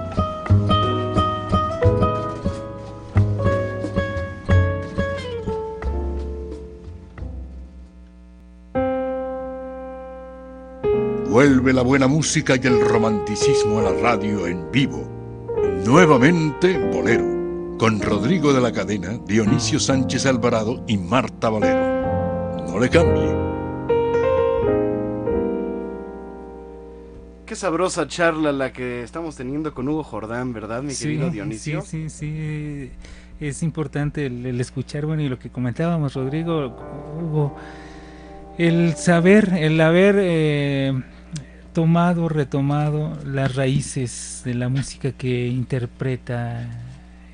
A: Vuelve la buena música y el romanticismo a la radio en vivo. Nuevamente Bolero, con Rodrigo de la Cadena, Dionisio Sánchez Alvarado y Marta Valero. No le cambie.
B: Qué sabrosa charla la que estamos teniendo con Hugo Jordán, ¿verdad, mi querido Dionisio?
D: Sí, sí, sí. Es importante el, escuchar, bueno, y lo que comentábamos, Rodrigo, Hugo, el saber, el haber eh, tomado, retomado las raíces de la música que interpreta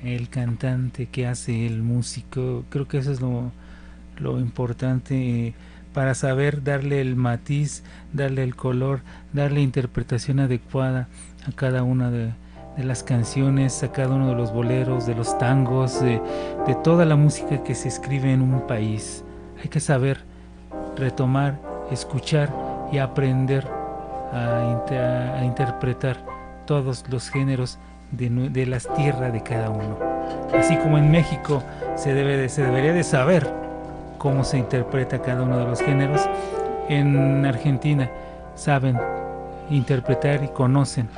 D: el cantante, que hace el músico. Creo que eso es lo, lo importante para saber darle el matiz, darle el color, darle interpretación adecuada a cada una de, las canciones, a cada uno de los boleros, de los tangos, de, de toda la música que se escribe en un país. Hay que saber retomar, escuchar y aprender a, interpretar todos los géneros de, de, las tierras de cada uno. Así como en México se, debe se debería de saber cómo se interpreta cada uno de los géneros, en Argentina saben interpretar y conocen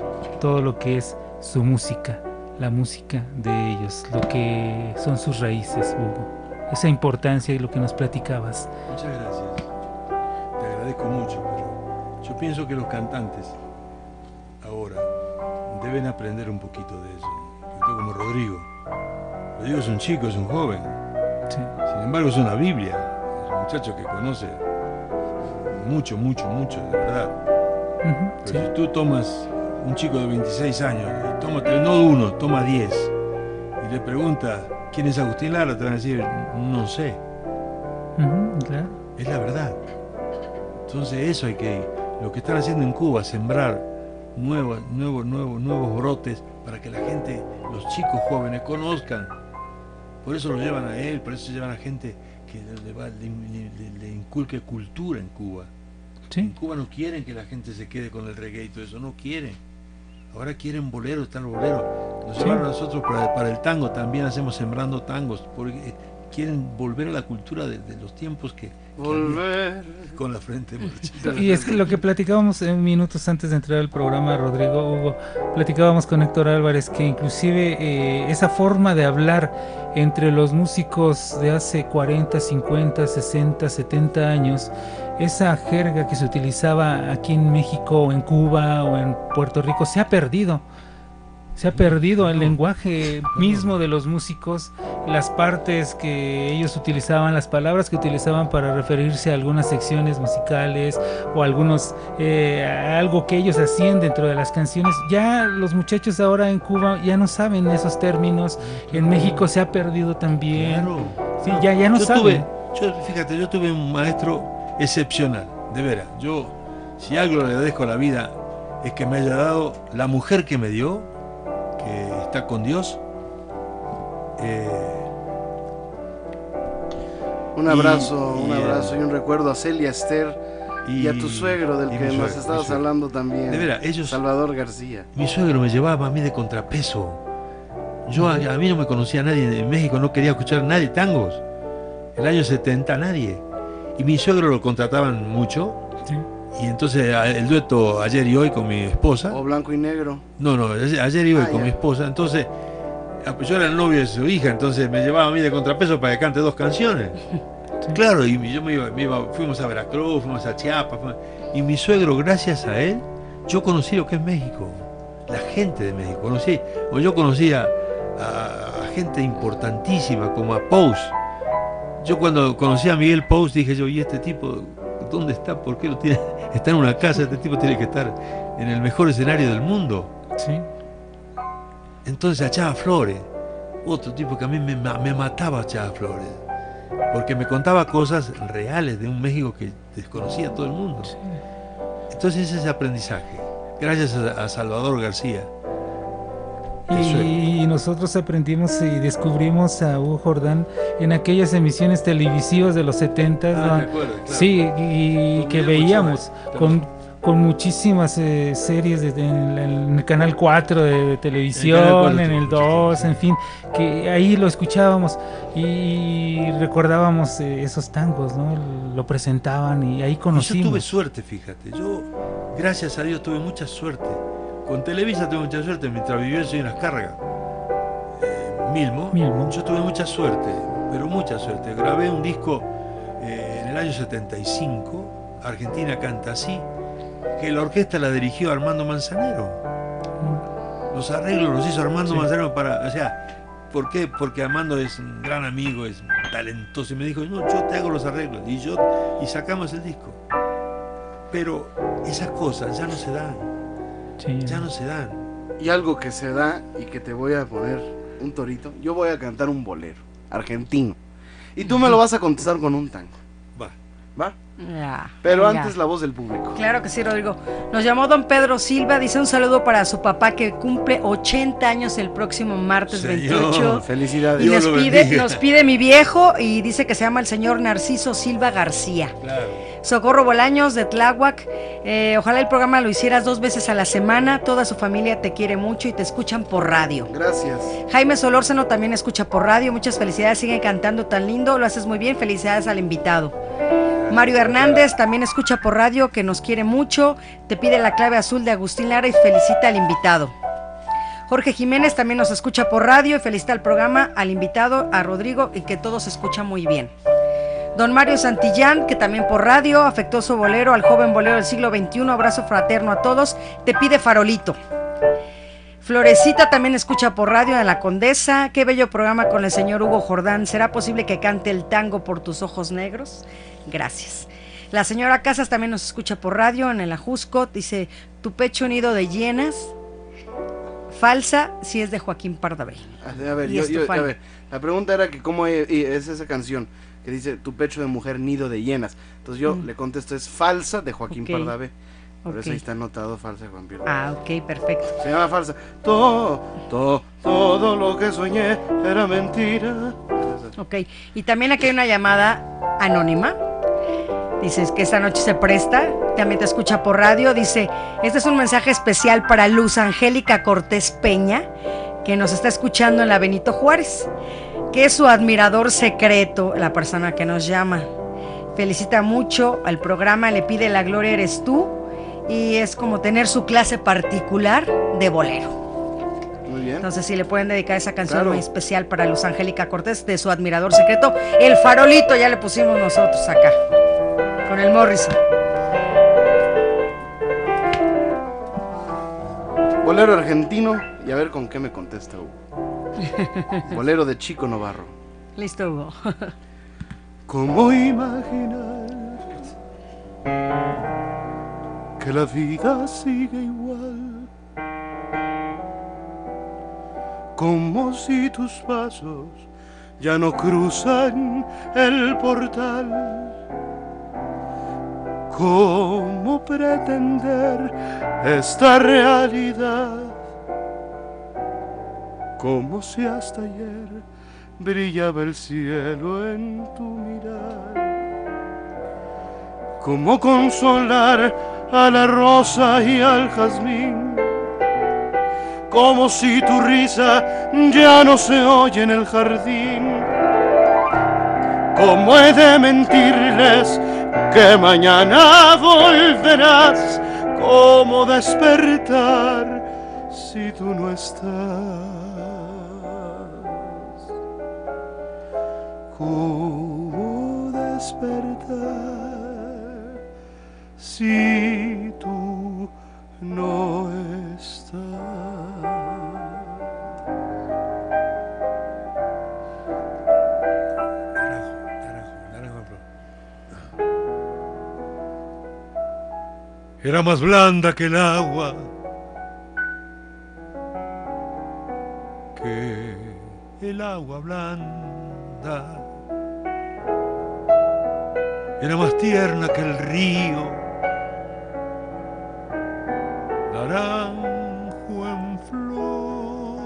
D: todo lo que es su música, la música de ellos, lo que son sus raíces, Hugo. Esa importancia y lo que nos platicabas.
E: Muchas gracias. Te agradezco mucho. Yo pienso que los cantantes ahora deben aprender un poquito de eso. como Rodrigo. Rodrigo es un chico, es un joven. Sin embargo, es una Biblia. Es un muchacho que conoce mucho, mucho, mucho, de verdad. Pero si tú tomas un chico de 26 años, y toma, no uno, toma 10, y le pregunta quién es Agustín Lara, te van a decir, no sé. Es la verdad. Entonces eso hay que lo que están haciendo en Cuba, sembrar nuevos, nuevos, nuevos, nuevos brotes para que la gente, los chicos jóvenes, conozcan. Por eso lo llevan a él, por eso llevan a gente que le, inculque cultura en Cuba. En Cuba no quieren que la gente se quede con el reggae y todo eso, no quieren. Ahora quieren boleros, están los boleros. Nos llevaron a nosotros para, para, el tango, también hacemos sembrando tangos, porque quieren volver a la cultura de los tiempos que,
B: Volver.
E: Con la frente
D: Y es que lo que platicábamos en minutos antes de entrar al programa, Rodrigo Hugo, platicábamos con Héctor Álvarez que inclusive eh, esa forma de hablar entre los músicos de hace 40, 50, 60, 70 años, esa jerga que se utilizaba aquí en México, en Cuba o en Puerto Rico, se ha perdido se ha perdido el lenguaje mismo de los músicos, las partes que ellos utilizaban, las palabras que utilizaban para referirse a algunas secciones musicales o algunos eh, algo que ellos hacían dentro de las canciones. Ya los muchachos ahora en Cuba ya no saben esos términos. En México se ha perdido también. Sí, ya, ya no yo saben.
E: yo, fíjate, yo tuve un maestro excepcional, de veras. Yo, si algo le agradezco a la vida, es que me haya dado la mujer que me dio que está con Dios. Eh,
B: un abrazo, un abrazo y un recuerdo a Celia Esther y, a tu suegro del que nos estabas hablando también.
E: De veras, ellos.
B: Salvador García.
E: Mi suegro me llevaba a mí de contrapeso. Yo a, mí no me conocía nadie en México, no quería escuchar a nadie tangos. El año 70 nadie. Y mi suegro lo contrataban mucho. Y entonces el dueto ayer y hoy con mi esposa.
B: ¿O blanco y negro?
E: No, no, ayer y hoy ah, con mi esposa. Entonces, ah, yo era el novio de su hija, entonces me llevaba a mí de contrapeso para que cante dos canciones. Claro, y yo me iba, fuimos a Veracruz, fuimos a Chiapas. y mi suegro, gracias a él, yo conocí lo que es México, la gente de México. Conocí, o yo conocía a, gente importantísima como a Pous. Yo cuando conocí a Miguel Pous dije yo, ¿y este tipo dónde está? ¿Por qué lo tiene? está en una casa, este tipo tiene que estar en el mejor escenario del mundo.
D: Sí.
E: Entonces a Chava Flores, otro tipo que a mí me, mataba a Chava Flores, porque me contaba cosas reales de un México que desconocía todo el mundo. Entonces ese aprendizaje, gracias a Salvador García,
D: y, nosotros aprendimos y descubrimos a Hugo Jordán en aquellas emisiones televisivas de los 70
E: ah,
D: sí y, que veíamos con, con muchísimas eh, series en, el canal 4 de, televisión, en el 2, en fin, que ahí lo escuchábamos y recordábamos eh, esos tangos, ¿no? Lo presentaban y ahí conocimos.
E: yo tuve suerte, fíjate, yo gracias a Dios tuve mucha suerte con Televisa tuve mucha suerte, mientras vivió en las cargas. Milmo, yo tuve mucha suerte, pero mucha suerte. Grabé un disco eh, en el año 75, Argentina canta así, que la orquesta la dirigió Armando Manzanero. Los arreglos los hizo Armando Manzanero para, o sea, ¿por qué? Porque Armando es un gran amigo, es talentoso y me dijo, no, yo te hago los arreglos y yo y sacamos el disco. Pero esas cosas ya no se dan. Ya no se dan.
B: Y algo que se da y que te voy a poner un torito, yo voy a cantar un bolero argentino. Y tú me lo vas a contestar con un tango.
E: Va.
B: ¿Va? Pero antes la voz del público.
C: Claro que sí, Rodrigo. Nos llamó don Pedro Silva, dice un saludo para su papá que cumple 80 años el próximo martes 28.
B: Felicidades.
C: Y nos pide, nos pide mi viejo y dice que se llama el señor Narciso Silva García. Socorro Bolaños de Tláhuac. Eh, ojalá el programa lo hicieras dos veces a la semana. Toda su familia te quiere mucho y te escuchan por radio.
B: Gracias.
C: Jaime Solórzano también escucha por radio. Muchas felicidades. Sigue cantando tan lindo. Lo haces muy bien. Felicidades al invitado. Mario Hernández también escucha por radio, que nos quiere mucho. Te pide la clave azul de Agustín Lara y felicita al invitado. Jorge Jiménez también nos escucha por radio y felicita al programa, al invitado, a Rodrigo y que todo se escucha muy bien. Don Mario Santillán, que también por radio, afectuoso bolero al joven bolero del siglo XXI, abrazo fraterno a todos, te pide farolito. Florecita también escucha por radio en La Condesa. Qué bello programa con el señor Hugo Jordán. ¿Será posible que cante el tango por tus ojos negros? Gracias. La señora Casas también nos escucha por radio en el Ajusco. Dice, tu pecho unido de llenas. Falsa si es de Joaquín Pardavé.
B: A ver, a ver, la pregunta era que cómo e, es esa canción que dice tu pecho de mujer nido de llenas. Entonces yo mm. le contesto es falsa de Joaquín Pardavé. Por eso ahí está anotado falsa Juan Pardavé.
C: Ah, ok, perfecto.
B: Se llama falsa. Todo, todo, todo lo que soñé era mentira.
C: Ok, y también aquí hay una llamada anónima Dices que esta noche se presta, también te escucha por radio. Dice, este es un mensaje especial para Luz Angélica Cortés Peña, que nos está escuchando en la Benito Juárez, que es su admirador secreto, la persona que nos llama. Felicita mucho al programa, le pide la gloria eres tú, y es como tener su clase particular de bolero.
B: Muy bien.
C: Entonces, si le pueden dedicar esa canción muy especial para Luz Angélica Cortés, de su admirador secreto, el farolito ya le pusimos nosotros acá con el Morrison.
B: Bolero argentino y a ver con qué me contesta Hugo. Bolero de Chico Novarro.
C: Listo, Hugo.
I: ¿Cómo imaginar que la vida sigue igual? Como si tus pasos ya no cruzan el portal ¿Cómo pretender esta realidad? Como si hasta ayer brillaba el cielo en tu mirar. ¿Cómo consolar a la rosa y al jazmín? Como si tu risa ya no se oye en el jardín. ¿Cómo he de mentirles que mañana volverás como despertar si tú no estás. ¿Cómo despertar si tú no? Era más blanda que el agua, que el agua blanda, era más tierna que el río, naranjo en flor,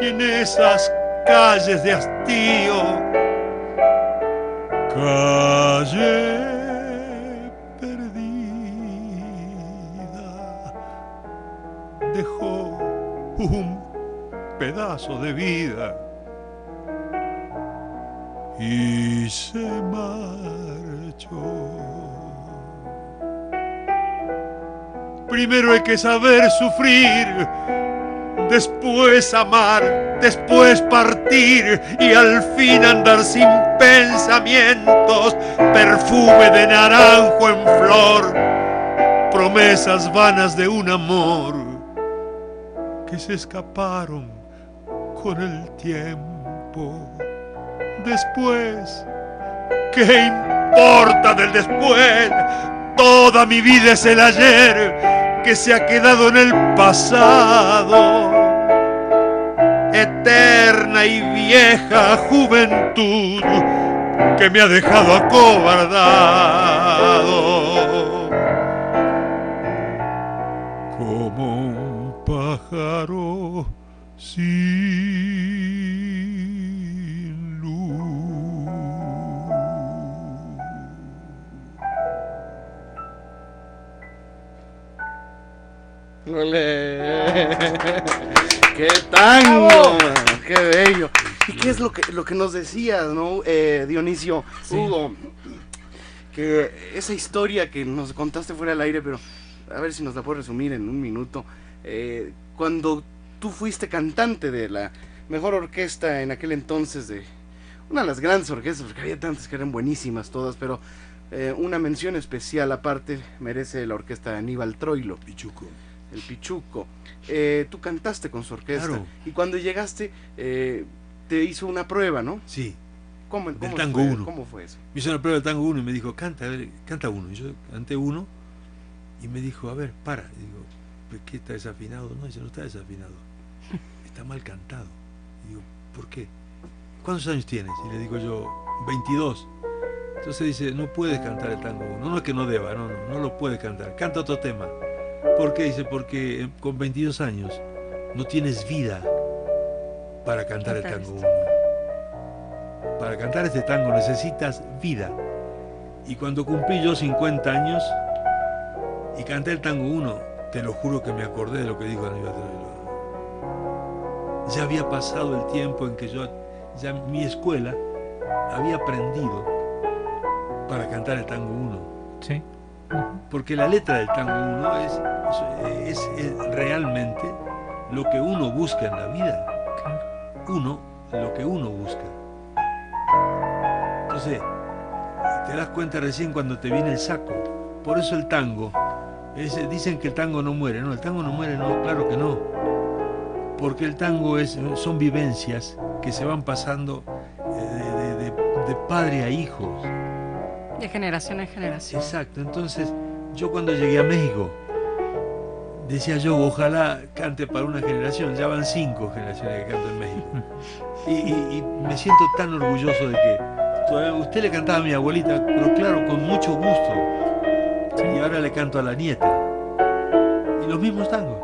I: y en esas calles de hastío, calle un pedazo de vida y se marchó.
E: Primero hay que saber sufrir, después amar, después partir y al fin andar sin pensamientos, perfume de naranjo en flor, promesas vanas de un amor que se escaparon con el tiempo. Después, ¿qué importa del después? Toda mi vida es el ayer que se ha quedado en el pasado. Eterna y vieja juventud que me ha dejado acobardado. Sin luz.
B: ¡Ole! ¡Qué tango! ¡Qué bello! ¿Y qué es lo que, lo que nos decías, no, eh, Dionisio? Hugo, que esa historia que nos contaste fuera del aire, pero a ver si nos la puedes resumir en un minuto. Eh, cuando tú fuiste cantante de la mejor orquesta en aquel entonces, de una de las grandes orquestas, porque había tantas que eran buenísimas todas, pero eh, una mención especial aparte merece la orquesta de Aníbal Troilo.
E: Pichuco.
B: El Pichuco. Eh, tú cantaste con su orquesta.
E: Claro.
B: Y cuando llegaste, eh, te hizo una prueba, ¿no?
E: Sí,
B: ¿Cómo,
E: Del
B: cómo
E: tango
B: fue?
E: uno.
B: ¿Cómo fue eso?
E: me hizo una prueba de tango uno y me dijo, canta, a ver, canta uno. Y yo canté uno y me dijo, a ver, para. Y digo, "¿Pero ¿qué está desafinado? No, dice, no está desafinado. Está mal cantado. Y digo, ¿por qué? ¿Cuántos años tienes? Y le digo yo, 22. Entonces dice, no puedes cantar el tango uno. No es que no deba, no, no, no lo puedes cantar. Canta otro tema. ¿Por qué? Dice, porque eh, con 22 años no tienes vida para cantar el tango
C: esto.
E: uno. Para cantar este tango necesitas vida. Y cuando cumplí yo 50 años y canté el tango 1, te lo juro que me acordé de lo que dijo Aníbal. Ya había pasado el tiempo en que yo, ya mi escuela había aprendido para cantar el tango 1.
D: Sí.
E: Porque la letra del tango 1 es, es, es realmente lo que uno busca en la vida. Uno, lo que uno busca. Entonces, te das cuenta recién cuando te viene el saco. Por eso el tango, es- dicen que el tango no muere. No, el tango no muere, no, claro que no. Porque el tango es, son vivencias que se van pasando eh, de, de- de- de padre a hijos.
C: De generación en generación.
E: Exacto, entonces yo cuando llegué a México decía yo, ojalá cante para una generación, ya van cinco generaciones que canto en México. Y, y- y me siento tan orgulloso de que todavía usted le cantaba a mi abuelita, pero claro, con mucho gusto. Y ahora le canto a la nieta. Y los mismos tangos.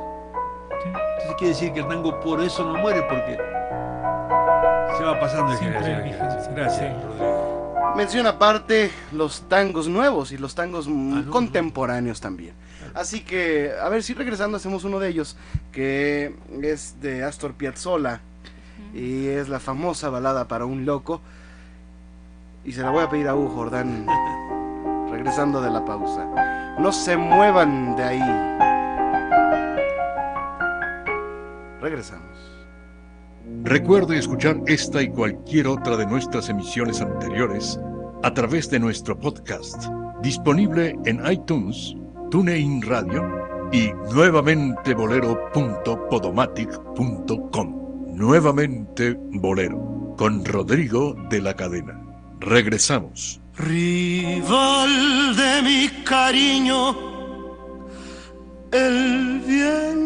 E: Quiere decir que el tango por eso no muere, porque se va pasando de
D: Siempre
E: generación Gracias,
D: sí.
E: Rodrigo.
B: Menciona aparte los tangos nuevos y los tangos mm,
E: Ah, no,
B: contemporáneos también. Así que, a ver si regresando hacemos uno de ellos, que es de Astor Piazzolla y es la famosa balada para un loco. Y se la voy a pedir a Hugo Jordán regresando de la pausa. No se muevan de ahí. Regresamos.
A: Recuerde escuchar esta y cualquier otra de nuestras emisiones anteriores a través de nuestro podcast, disponible en iTunes, TuneIn Radio y nuevamente bolero.podomatic.com. Nuevamente Bolero, con Rodrigo de la Cadena. Regresamos.
I: Rival de mi cariño, el viento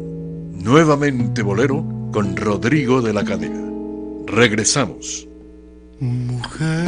A: Nuevamente Bolero con Rodrigo de la Cadena. Regresamos.
I: Mujer,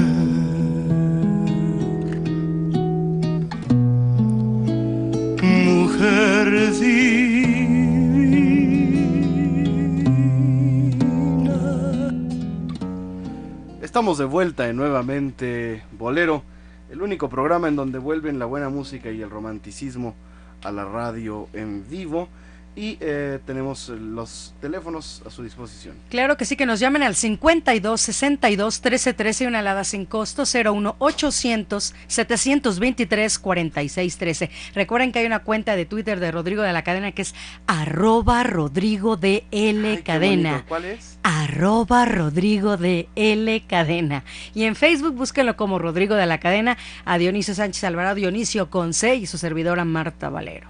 B: Estamos de vuelta en nuevamente Bolero, el único programa en donde vuelven la buena música y el romanticismo a la radio en vivo y eh, tenemos los teléfonos a su disposición.
C: Claro que sí, que nos llamen al 52 62 13 13 una alada sin costo 01 800 723 46 13. Recuerden que hay una cuenta de Twitter de Rodrigo de la Cadena que es arroba Rodrigo de L
B: Ay,
C: Cadena.
B: bonito. ¿Cuál es?
C: arroba Rodrigo de L Cadena. Y en Facebook búsquenlo como Rodrigo de la Cadena, a Dionisio Sánchez Alvarado, Dionisio con C y su servidora Marta Valero.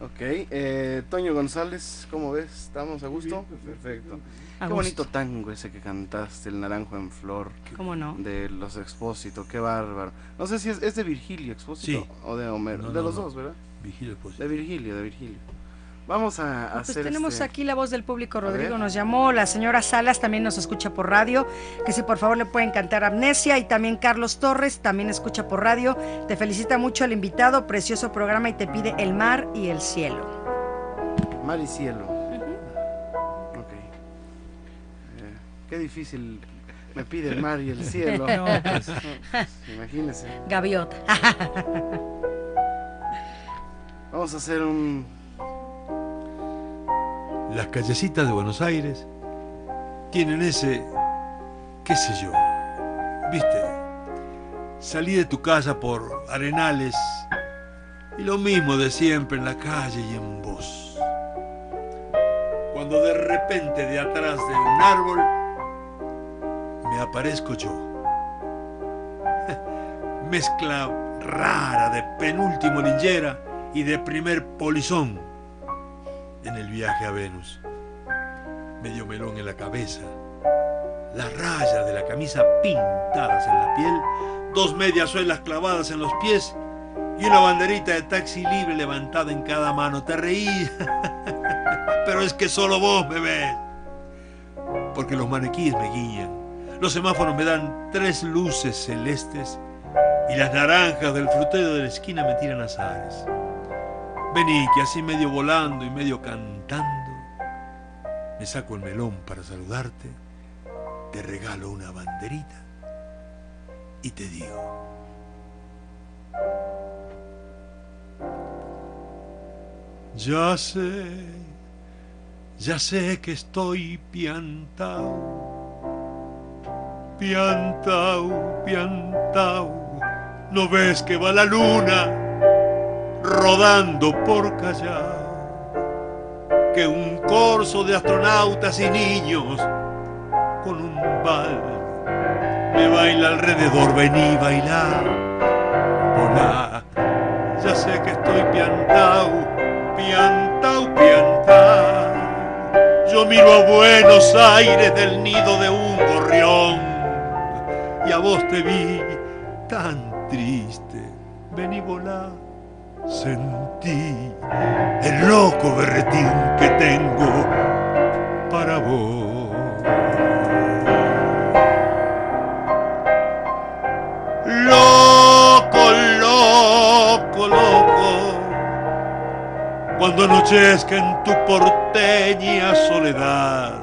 B: Ok, eh, Toño González, ¿cómo ves? ¿Estamos a gusto? Perfecto.
C: A
B: Qué
C: gusto.
B: bonito tango ese que cantaste, el naranjo en flor.
C: ¿Cómo no?
B: De los Expósito, qué bárbaro. No sé si es, es de Virgilio Expósito
E: Sí.
B: o de Homero.
E: No,
B: de
E: no,
B: los
E: no.
B: dos, ¿verdad?
E: Vigilio Expósito.
B: De Virgilio, de Virgilio. Vamos a
C: Ah, Pues
B: hacer
C: tenemos
B: este-
C: aquí la voz del público, Rodrigo nos llamó, la señora Salas también nos escucha por radio, que si por favor le pueden cantar Amnesia y también Carlos Torres también escucha por radio, te felicita mucho el invitado, precioso programa y te pide el mar y el cielo.
B: Mar y cielo. Ok. Eh, qué difícil me pide el mar y el cielo.
D: No, pues.
B: Imagínense.
C: Gaviota.
B: Vamos a hacer un.
E: Las callecitas de Buenos Aires tienen ese, qué sé yo, viste, salí de tu casa por arenales y lo mismo de siempre en la calle y en vos. Cuando de repente de atrás de un árbol me aparezco yo. Mezcla rara de penúltimo linchera y de primer polizón en el viaje a Venus. Medio melón en la cabeza, las rayas de la camisa pintadas en la piel, dos medias suelas clavadas en los pies y una banderita de taxi libre levantada en cada mano. Te reí, pero es que solo vos me ves. Porque los maniquíes me guían, los semáforos me dan tres luces celestes y las naranjas del frutero de la esquina me tiran azares. Vení, que así medio volando y medio cantando, me saco el melón para saludarte, te regalo una banderita y te digo. Ya sé, ya sé que estoy piantao, piantao, piantao. ¿No ves que va la luna? Rodando por Callao, que un corso de astronautas y niños con un bal me baila alrededor, vení bailar, volá, ya sé que estoy piantao, piantao, piantao, yo miro a Buenos Aires del nido de un gorrión y a vos te vi tan triste, vení volá sentí el loco berretín que tengo para vos. Loco, loco, loco, cuando anochezca en tu porteña soledad,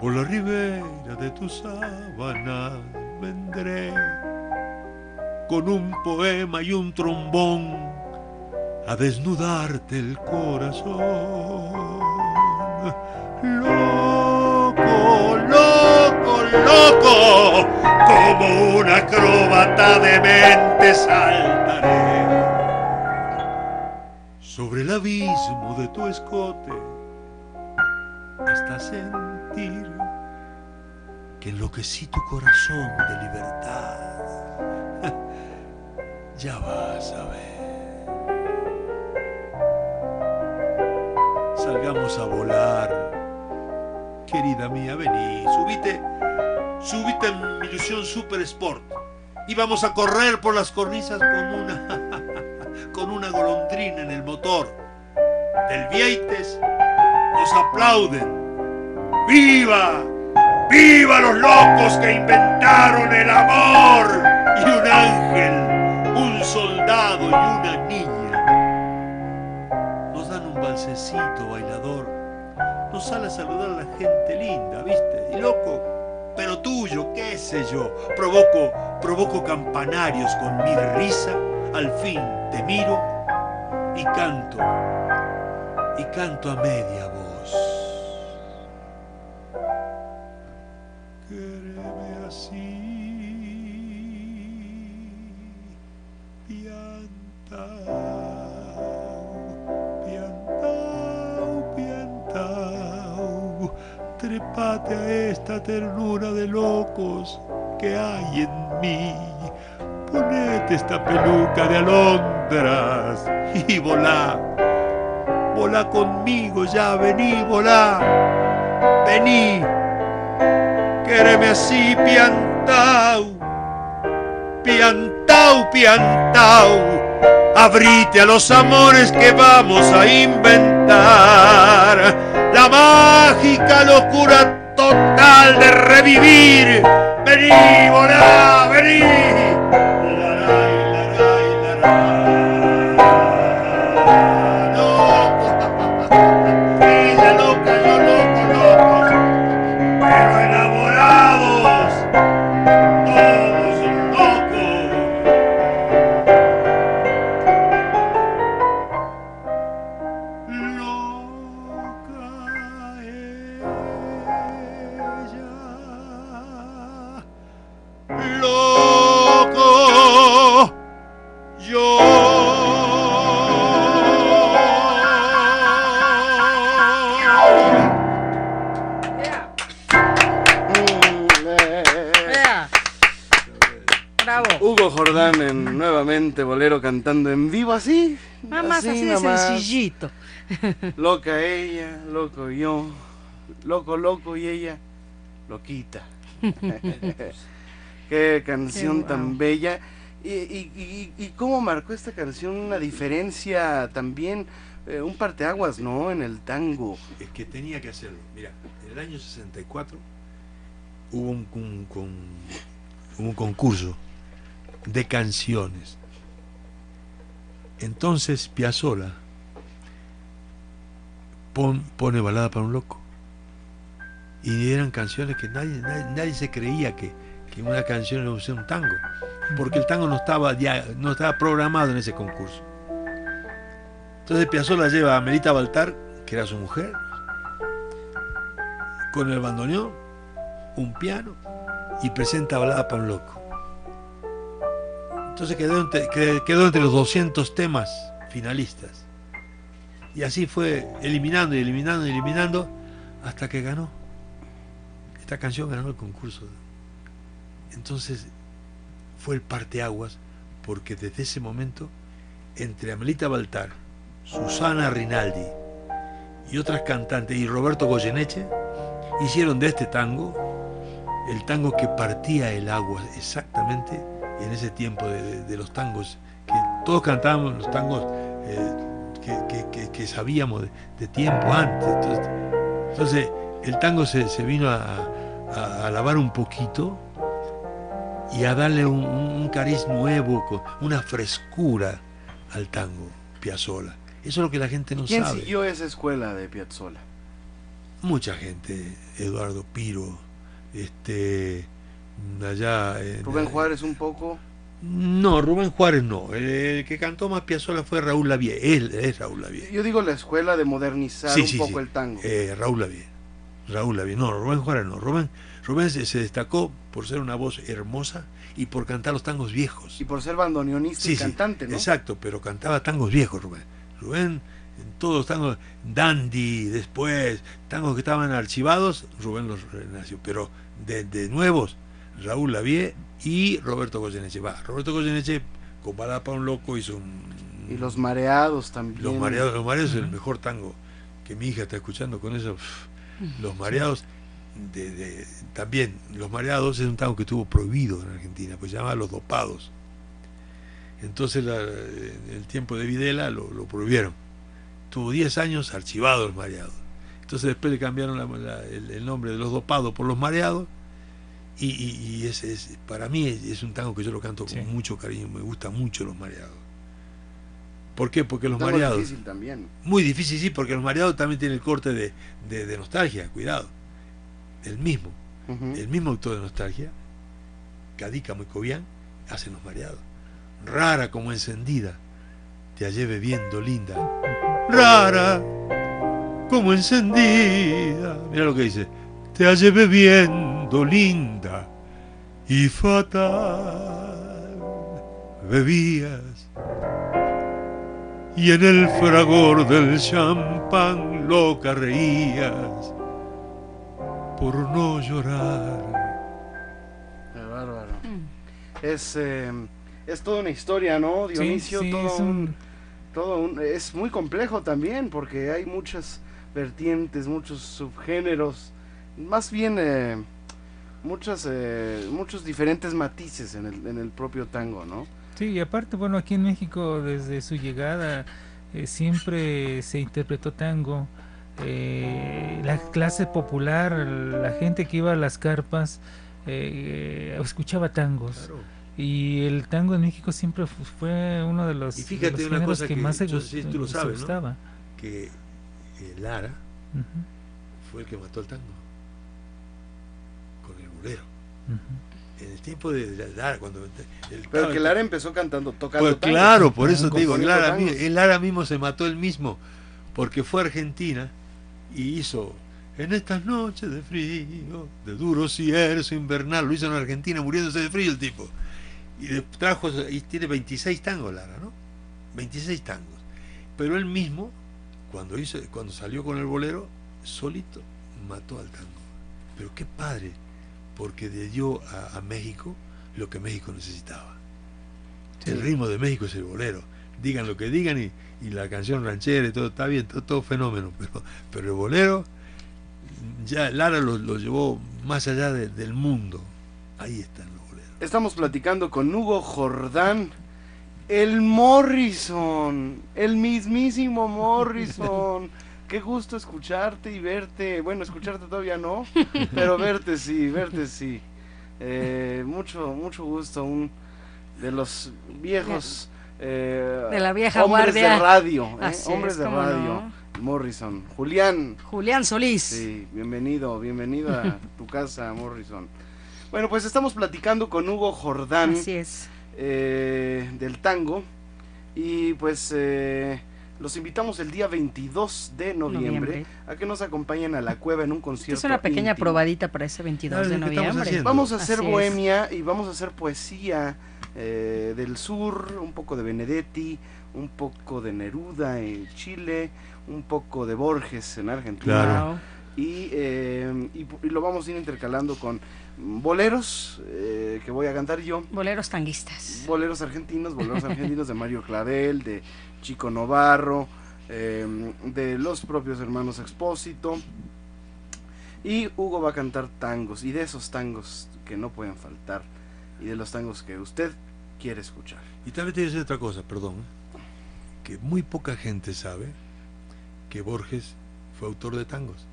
E: por la ribera de tu sábana vendré con un poema y un trombón a desnudarte el corazón. Loco, loco, loco, como un acróbata de mente saltaré sobre el abismo de tu escote hasta sentir que enloquecí tu corazón de libertad ya vas a ver. Salgamos a volar. Querida mía, vení, subite, subite en mi ilusión Super Sport. Y vamos a correr por las cornisas con una, con una golondrina en el motor. Del Vieites nos aplauden. ¡Viva! ¡Viva los locos que inventaron el amor! Y un ángel un soldado y una niña valsecito bailador, no sale a saludar a la gente linda, ¿viste? Y loco, pero tuyo, qué sé yo, provoco, provoco campanarios con mi risa, al fin te miro y canto, y canto a media voz. A esta ternura de locos que hay en mí. Ponete esta peluca de alondras y volá. Volá conmigo ya, vení, volá. Vení. Quéreme así, piantao. Piantao, piantao. Abrite a los amores que vamos a inventar. La mágica locura de revivir. Vení, volá, vení.
B: Cantando en vivo así.
C: Nada más así, de
B: nomás.
C: sencillito.
B: Loca ella, loco yo, loco, loco y ella, loquita. Qué canción
C: Qué
B: tan bella. Y, y, y- y cómo marcó esta canción una diferencia también, eh, un parteaguas, ¿no? En el tango.
E: Es que tenía que hacerlo. Mira, en el año 64 hubo un, un- con- un concurso de canciones. Entonces Piazzolla pon- pone balada para un loco. Y eran canciones que nadie, nadie, se creía que, que una canción era un tango. Porque el tango no estaba, no estaba programado en ese concurso. Entonces Piazzolla lleva a Melita Baltar, que era su mujer, con el bandoneón, un piano y presenta balada para un loco. Entonces quedó entre, los 200 temas finalistas. Y así fue eliminando y eliminando y eliminando hasta que ganó. Esta canción ganó el concurso. Entonces fue el parteaguas porque desde ese momento entre Amelita Baltar, Susana Rinaldi y otras cantantes y Roberto Goyeneche hicieron de este tango el tango que partía el agua exactamente en ese tiempo de, de- de los tangos que todos cantábamos los tangos eh, que, que- que- sabíamos de, de tiempo antes entonces, entonces, el tango se, se vino a, a- a lavar un poquito y a darle un, cariz nuevo con una frescura al tango Piazzolla eso es lo que la gente no
B: ¿Quién
E: sabe
B: siguió esa escuela de Piazzolla?
E: mucha gente, Eduardo Piro, este, allá... en-
B: Rubén Juárez un poco.
E: No, Rubén Juárez no. El, el que cantó más Piazzolla fue Raúl Lavie. Él es Raúl Lavie.
B: Yo digo la escuela de modernizar
E: Sí,
B: un
E: sí,
B: poco
E: sí.
B: el tango.
E: Eh, Raúl Lavie. Raúl Lavie. No, Rubén Juárez no. Rubén, Rubén se, se destacó por ser una voz hermosa y por cantar los tangos viejos.
B: Y por ser bandoneonista y cantante, ¿no?
E: Exacto, pero cantaba tangos viejos, Rubén. Rubén, en todos los tangos, Dandy, después, tangos que estaban archivados, Rubén los renació. Pero de, de nuevos, Raúl Lavie y Roberto Goyeneche. Va, Roberto Goyeneche, con Balada para un Loco, hizo un.
B: Y los mareados también.
E: Los mareados, los mareados es el mejor tango que mi hija está escuchando con eso. Los mareados, de, de- también, los mareados es un tango que estuvo prohibido en Argentina, pues se llamaba Los Dopados. Entonces, la- en el tiempo de Videla lo, lo prohibieron. Tuvo 10 años archivado los mareados. Entonces, después le cambiaron la- la- el, el nombre de Los Dopados por Los Mareados. Y, y- y es, es- para mí es, es un tango que yo lo canto con mucho cariño, me gusta mucho Los Mareados. ¿Por qué? Porque los mareados.
B: difícil también.
E: Muy difícil, sí, porque los mareados también tienen el corte de, de- de nostalgia, cuidado. El mismo, el mismo autor de nostalgia, Cadica Moicobian, hacen los mareados. Rara como encendida, te hallé bebiendo linda. Rara como encendida. Mira lo que dice. Te hallé bebiendo linda y fatal. Bebías y en el fragor del champán loca reías por no llorar.
B: Qué bárbaro. Es, eh, es toda una historia, ¿no,
D: Sí,
B: Dionisio?
D: sí,
B: todo
D: es
B: un,
D: un-
B: todo un- es muy complejo también porque hay muchas vertientes, muchos subgéneros, más bien eh, muchas, eh, muchos diferentes matices en el, en el propio tango, ¿no?
D: Sí, y aparte, bueno, aquí en México desde su llegada eh, siempre se interpretó tango. Eh, la clase popular, la gente que iba a las carpas, eh, escuchaba tangos. Y el tango en México siempre fu- fue uno de los,
E: Y
D: de
E: fíjate
D: los
E: una cosa
D: que,
E: que
D: más se,
E: yo si tú lo
D: se
E: sabes. Que eh, Lara
D: Ujú,
E: fue el que mató el tango bolero. En el tiempo de de Lara, cuando el
B: Pero
E: tango-
B: que Lara empezó cantando, tocando
E: Pues
B: tango.
E: claro, por eso te digo, Lara, el Lara mismo se mató él mismo, porque fue a Argentina y hizo en estas noches de frío, de duro cierzo invernal, lo hizo en Argentina muriéndose de frío el tipo. Y trajo, y tiene 26 tangos Lara, ¿no? 26 tangos. Pero él mismo, cuando, hizo, cuando salió con el bolero, solito mató al tango. Pero qué padre, porque le dio a, a México lo que México necesitaba. El ritmo de México es el bolero. Digan lo que digan y, y la canción ranchera y todo está bien, todo, todo fenómeno. Pero, pero el bolero, ya Lara lo, lo llevó más allá de- del mundo. Ahí están los boleros.
B: Estamos platicando con Hugo Jordán, el Morrison, el mismísimo Morrison. Qué gusto escucharte y verte. Bueno, escucharte todavía no, pero verte sí, verte sí. Eh, mucho, mucho gusto. Un de los viejos. eh,
C: De la vieja
B: hombres
C: guardia.
B: de radio, ¿eh? Hombres
C: es,
B: de radio.
C: no.
B: Morrison, Julián.
C: Julián Solís.
B: Sí, bienvenido, bienvenido a tu casa, Morrison. Bueno, pues estamos platicando con Hugo Jordán
C: Así es.
B: eh, del tango y pues eh, los invitamos el día 22 de noviembre,
C: Noviembre.
B: a que nos acompañen a la cueva en un concierto.
C: es una pequeña
B: íntimo.
C: probadita para ese 22
E: Claro,
C: de noviembre.
B: Vamos a hacer
C: Así es.
B: bohemia y vamos a hacer poesía eh, del sur, un poco de Benedetti, un poco de Neruda en Chile, un poco de Borges en Argentina.
E: Claro.
B: Y, eh, y, y lo vamos a ir intercalando con boleros eh, que voy a cantar yo,
C: Boleros tanguistas.
B: boleros argentinos, boleros argentinos de Mario Clavel, de Chico Novarro, eh, de los propios hermanos Expósito. Y Hugo va a cantar tangos, y de esos tangos que no pueden faltar, y de los tangos que usted quiere escuchar.
E: Y vez te decir otra cosa, perdón, que muy poca gente sabe que Borges fue autor de tangos.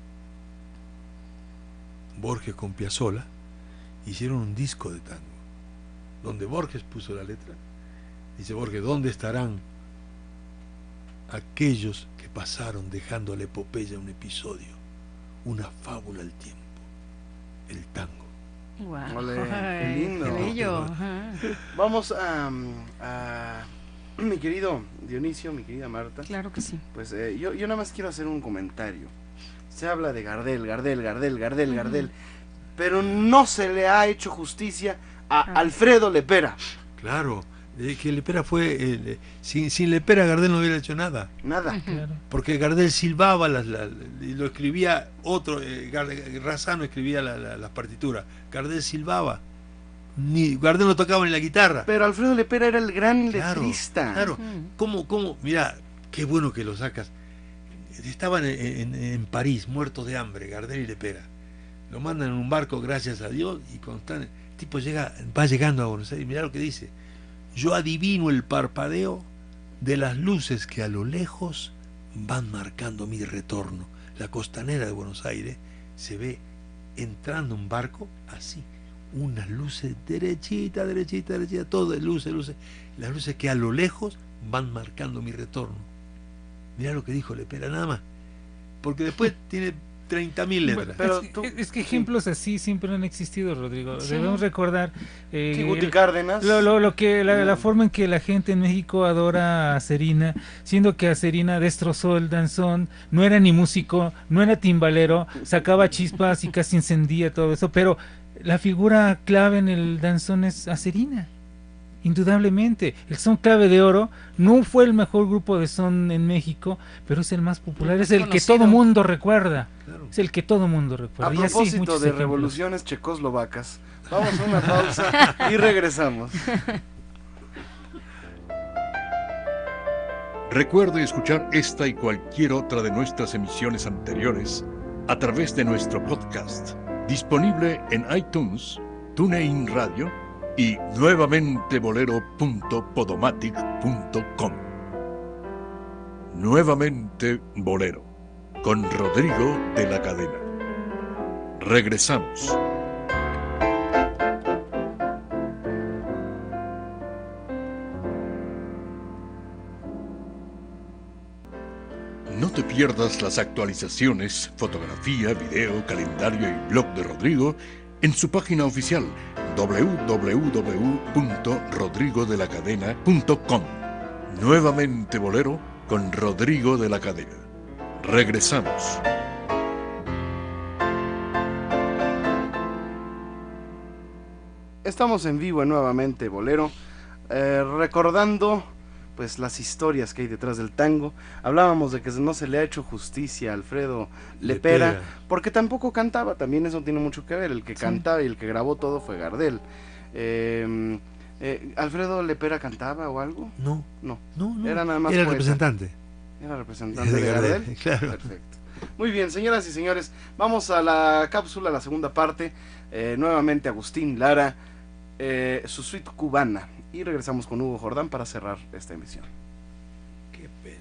E: Borges con Piazzolla hicieron un disco de tango, donde Borges puso la letra. Dice Borges, ¿dónde estarán aquellos que pasaron dejando a la epopeya un episodio, una fábula al tiempo, el tango?
C: Wow.
B: Ole, qué
C: Ay,
B: lindo.
C: qué bello. Ajá.
B: Vamos a, a mi querido Dionisio, mi querida Marta.
C: Claro que sí.
B: Pues eh, yo, yo nada más quiero hacer un comentario. Se habla de Gardel, Gardel, Gardel, Gardel. Gardel, pero no se le ha hecho justicia a
C: Ah.
B: Alfredo Lepera.
E: Claro, de que Lepera fue, eh, sin, sin Lepera Gardel no hubiera hecho nada.
B: Nada.
D: Claro.
E: Porque Gardel silbaba las, las- y lo escribía otro, eh, Gardel- Razano escribía la- la- las partituras, Gardel silbaba, ni Gardel no tocaba ni la guitarra.
B: Pero Alfredo Lepera era el gran
E: Claro,
B: letrista.
E: Claro. ¿cómo, cómo? Mira, qué bueno que lo sacas. Estaban en, en- en París, muertos de hambre, Gardel y Lepera. Lo mandan en un barco, gracias a Dios, y cuando están, el tipo llega, va llegando a Buenos Aires, mirá lo que dice. Yo adivino el parpadeo de las luces que a lo lejos van marcando mi retorno. La costanera de Buenos Aires se ve entrando un barco así, unas luces derechita, derechita, derechita, todo de luces, luces, las luces que a lo lejos van marcando mi retorno. Mira lo que dijo Lepera, nada más. Porque después tiene 30.000 letras.
D: Pero es, que ejemplos así siempre han existido, Rodrigo. Debemos recordar
B: eh, Cárdenas.
D: Lo, lo, que la, forma en que la gente en México adora a Serina, siendo que a Serina destrozó el danzón, no era ni músico, no era timbalero, sacaba chispas y casi encendía todo eso, pero la figura clave en el danzón es a Serina indudablemente. El son clave de oro no fue el mejor grupo de son en México, pero es el más popular, es el que todo mundo recuerda. Es el que todo mundo recuerda.
B: A propósito de revoluciones checoslovacas, vamos a una pausa y regresamos.
A: Recuerde escuchar esta y cualquier otra de nuestras emisiones anteriores a través de nuestro podcast, disponible en iTunes, TuneIn Radio y nuevamente bolero.podomatic.com. Nuevamente Bolero, con Rodrigo de la Cadena. Regresamos. No te pierdas las actualizaciones, fotografía, video, calendario y blog de Rodrigo en su página oficial www.rodrigodelacadena.com. Nuevamente Bolero con Rodrigo de la Cadena. Regresamos.
B: Estamos en vivo en Nuevamente Bolero, eh, recordando pues las historias que hay detrás del tango. Hablábamos de que no se le ha hecho justicia a Alfredo Lepera, porque tampoco cantaba, también eso tiene mucho que ver, el que cantaba y el que grabó todo fue Gardel. Em, eh, ¿Alfredo Lepera cantaba o algo?
E: No.
B: No,
E: no,
B: era nada más
E: Era representante.
B: Era representante de, Gardel. Claro. Perfecto. Muy bien, señoras y señores, vamos a la cápsula, la segunda parte. Eh, nuevamente Agustín Lara, eh, su suite cubana y regresamos con Hugo Jordán para cerrar esta emisión.
A: Qué pena.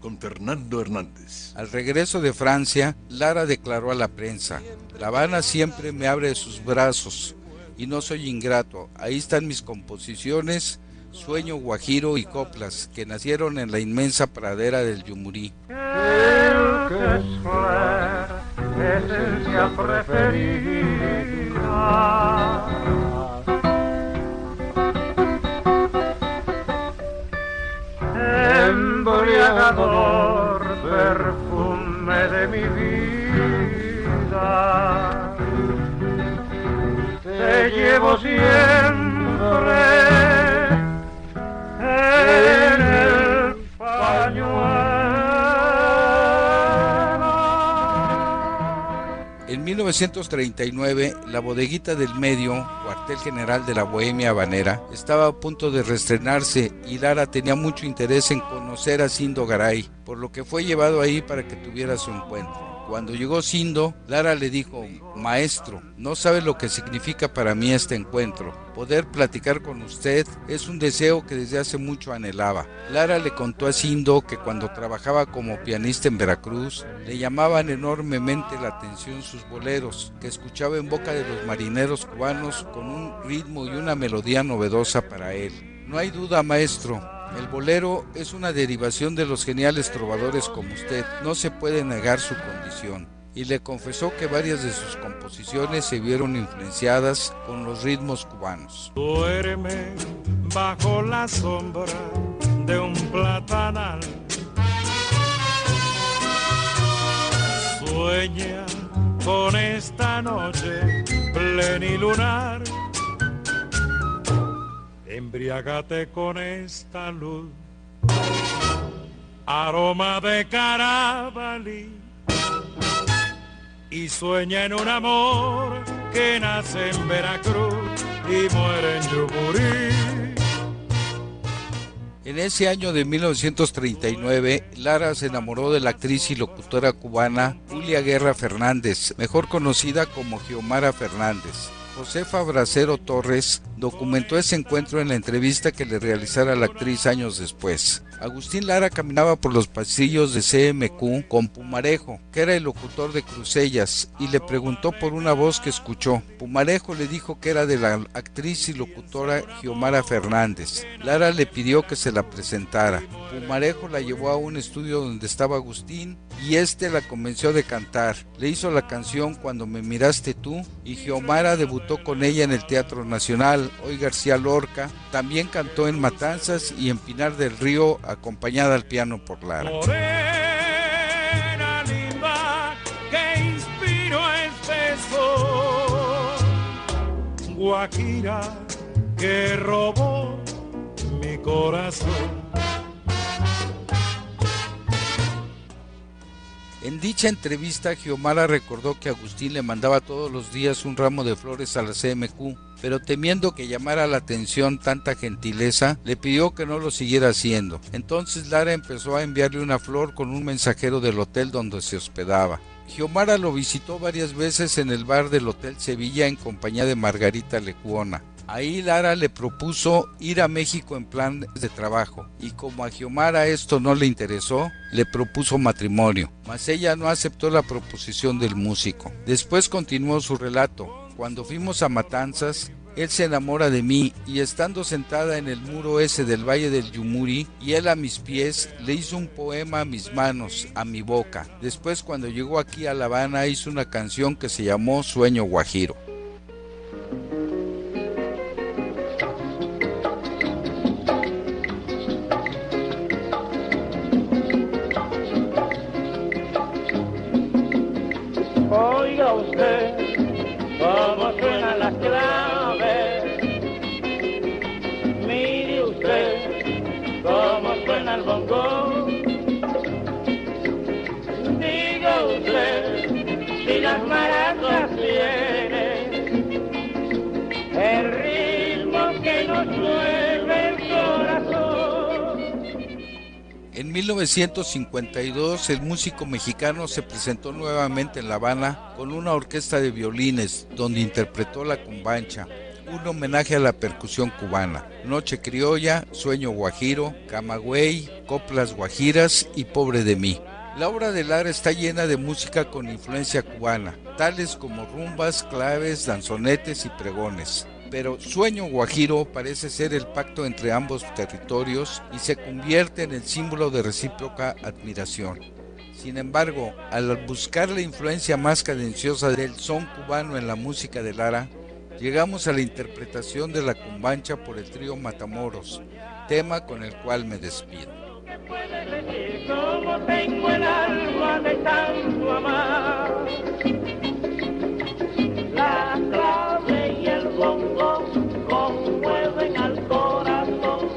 A: Con Fernando Hernández.
H: Al regreso de Francia, Lara declaró a la prensa, La Habana siempre me abre sus brazos y no soy ingrato. Ahí están mis composiciones, Sueño Guajiro y Coplas, que nacieron en la inmensa pradera del Yumurí. esencia
G: embriagador perfume de mi vida. Te llevo siempre En
H: 1939, la bodeguita del medio, cuartel general de la Bohemia Habanera, estaba a punto de reestrenarse y Lara tenía mucho interés en conocer a Sindo Garay, por lo que fue llevado ahí para que tuviera su encuentro. Cuando llegó Sindo, Lara le dijo, Maestro, no sabe lo que significa para mí este encuentro. Poder platicar con usted es un deseo que desde hace mucho anhelaba. Lara le contó a Sindo que cuando trabajaba como pianista en Veracruz, le llamaban enormemente la atención sus boleros, que escuchaba en boca de los marineros cubanos con un ritmo y una melodía novedosa para él. No hay duda, maestro, el bolero es una derivación de los geniales trovadores como usted, no se puede negar su condición. Y le confesó que varias de sus composiciones se vieron influenciadas con los ritmos cubanos.
G: Duerme bajo la sombra de un platanal. Sueña con esta noche plenilunar Embriágate con esta luz, aroma de carabalí, y sueña en un amor que nace en Veracruz y muere en Yuburí.
H: En ese año de 1939, Lara se enamoró de la actriz y locutora cubana Julia Guerra Fernández, mejor conocida como Geomara Fernández Josefa Bracero Torres documentó ese encuentro en la entrevista que le realizara la actriz años después. Agustín Lara caminaba por los pasillos de CMQ con Pumarejo, que era el locutor de Crucellas, y le preguntó por una voz que escuchó. Pumarejo le dijo que era de la actriz y locutora Giomara Fernández. Lara le pidió que se la presentara. Pumarejo la llevó a un estudio donde estaba Agustín y este la convenció de cantar. Le hizo la canción Cuando me miraste tú y Giomara debutó con ella en el Teatro Nacional. Hoy García Lorca también cantó en Matanzas y en Pinar del Río acompañada al piano por Lara.
G: Beso. Guajira que robó mi corazón.
H: En dicha entrevista, Giomara recordó que Agustín le mandaba todos los días un ramo de flores a la CMQ, pero temiendo que llamara la atención tanta gentileza, le pidió que no lo siguiera haciendo. Entonces Lara empezó a enviarle una flor con un mensajero del hotel donde se hospedaba. Giomara lo visitó varias veces en el bar del Hotel Sevilla en compañía de Margarita Lecuona. Ahí Lara le propuso ir a México en plan de trabajo y como a Giomara esto no le interesó, le propuso matrimonio, mas ella no aceptó la proposición del músico. Después continuó su relato. Cuando fuimos a Matanzas, él se enamora de mí y estando sentada en el muro ese del Valle del Yumuri y él a mis pies, le hizo un poema a mis manos, a mi boca. Después cuando llegó aquí a La Habana hizo una canción que se llamó Sueño Guajiro.
F: Usted cómo suena la clave. Mire usted cómo suena el bongo. Diga usted si las maracas tienen
H: En 1952 el músico mexicano se presentó nuevamente en La Habana con una orquesta de violines donde interpretó la cumbancha, un homenaje a la percusión cubana, Noche Criolla, Sueño Guajiro, Camagüey, Coplas Guajiras y Pobre de mí. La obra de Lara está llena de música con influencia cubana, tales como rumbas, claves, danzonetes y pregones. Pero Sueño Guajiro parece ser el pacto entre ambos territorios y se convierte en el símbolo de recíproca admiración. Sin embargo, al buscar la influencia más cadenciosa del son cubano en la música de Lara, llegamos a la interpretación de la cumbancha por el trío Matamoros, tema con el cual me despido.
F: Bongo conmueven al corazón.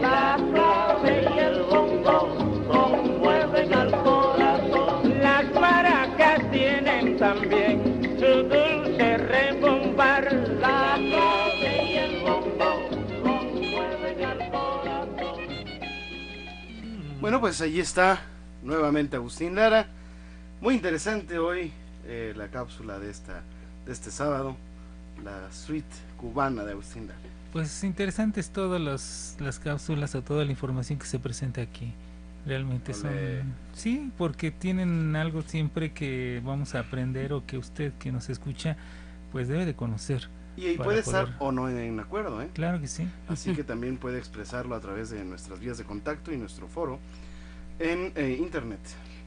F: La clave y el bongo conmueven al corazón. Las maracas tienen también su dulce rebombar. La clave y el bongo conmueven al corazón.
B: Bueno, pues ahí está nuevamente Agustín Lara. Muy interesante hoy eh, la cápsula de esta de este sábado, la suite cubana de Agustín Lara.
D: Pues interesantes todas las, las cápsulas o toda la información que se presenta aquí. Realmente son... Sí, porque tienen algo siempre que vamos a aprender o que usted que nos escucha pues debe de conocer.
B: Y
D: para
B: puede estar o no en acuerdo, ¿eh?
D: Claro que sí.
B: Así que también puede expresarlo a través de nuestras vías de contacto y nuestro foro en eh, internet.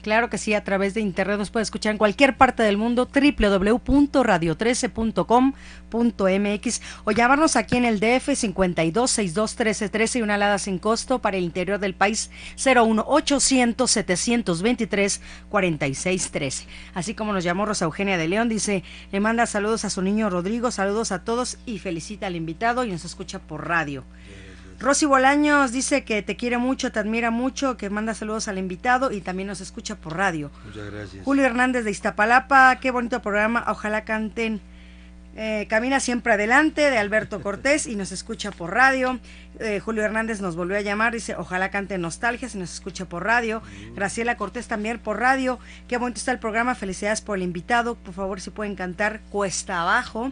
C: Claro que sí, a través de internet nos puede escuchar en cualquier parte del mundo, www.radio13.com.mx o llamarnos aquí en el DF 52 62 13 13 y una alada sin costo para el interior del país 01 800 723 46 13. Así como nos llamó Rosa Eugenia de León, dice, le manda saludos a su niño Rodrigo, saludos a todos y felicita al invitado y nos escucha por radio. Rosy Bolaños dice que te quiere mucho, te admira mucho, que manda saludos al invitado y también nos escucha por radio.
E: Muchas gracias.
C: Julio Hernández de Iztapalapa, qué bonito programa, ojalá canten Eh, Camina siempre adelante de Alberto Cortés y nos escucha por radio. Eh, Julio Hernández nos volvió a llamar, dice, ojalá cante Nostalgia si nos escucha por radio. Graciela Cortés también por radio. Qué bonito está el programa, felicidades por el invitado. Por favor, si pueden cantar Cuesta Abajo.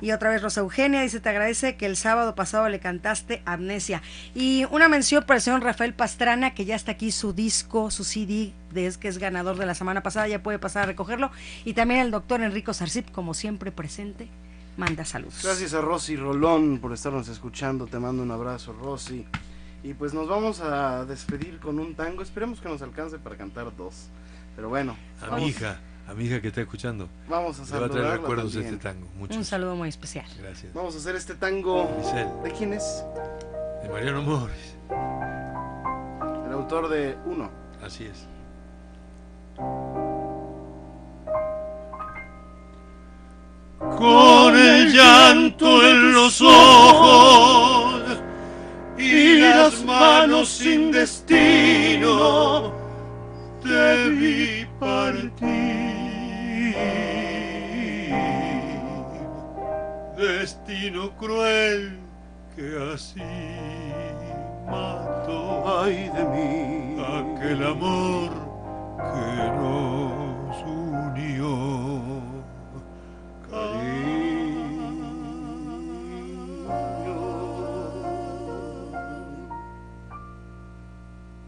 C: Y otra vez Rosa Eugenia dice, te agradece que el sábado pasado le cantaste Amnesia. Y una mención para el señor Rafael Pastrana, que ya está aquí su disco, su CD, de, que es ganador de la semana pasada, ya puede pasar a recogerlo. Y también el doctor Enrico Sarcip, como siempre presente, manda saludos.
B: Gracias a Rosy Rolón por estarnos escuchando, te mando un abrazo Rosy. Y pues nos vamos a despedir con un tango, esperemos que nos alcance para cantar dos. Pero bueno,
J: A
B: vamos-
J: mi hija, a mi hija que está escuchando.
B: Vamos a
J: Le va a traer recuerdos
B: también.
J: este tango. Muchos.
C: Un saludo muy especial.
J: Gracias.
B: Vamos a hacer este tango.
J: Giselle.
B: ¿De quién es?
J: De Mariano Morris.
B: El autor de Uno.
J: Así es.
E: con el llanto en los ojos y las manos sin destino, te vi partir. Destino cruel que así mató
B: Ay de mí.
E: aquel amor que nos unió.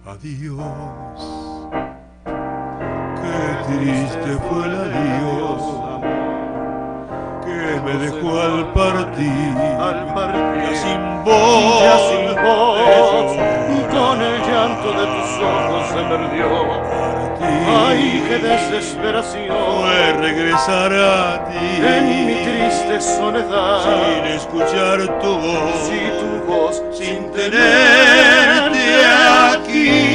E: Adiós. Triste fue el adiós que me dejó al partir.
K: Al partir,
E: Ya sin voz,
K: ya sin voz,
E: de
K: con el llanto de tus ojos se perdió. Ay, qué desesperación
E: Fue regresar a ti
K: en mi triste soledad.
E: sin escuchar tu voz,
K: Si tu voz,
E: sin tenerte aquí.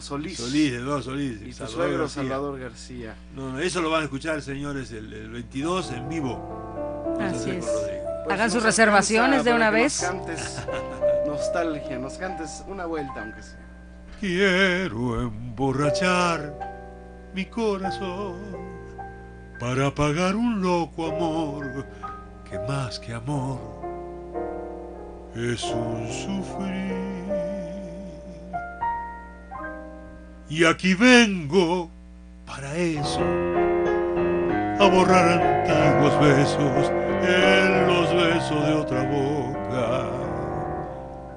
B: Eduardo Solís.
J: Solís, Eduardo Solís.
B: Y tu
J: Salvador
B: suegro
J: García.
B: Salvador García.
J: No, no, eso lo van a escuchar, señores, el, el 22 en vivo.
C: Así es.
B: Pues
C: Hagan sus reservaciones de una vez.
B: Nos cantes nostalgia, nos cantes una vuelta aunque sea.
E: Quiero emborrachar mi corazón para apagar un loco amor que más que amor es un sufrir. Y aquí vengo para eso, a borrar antiguos besos en los besos de otra boca.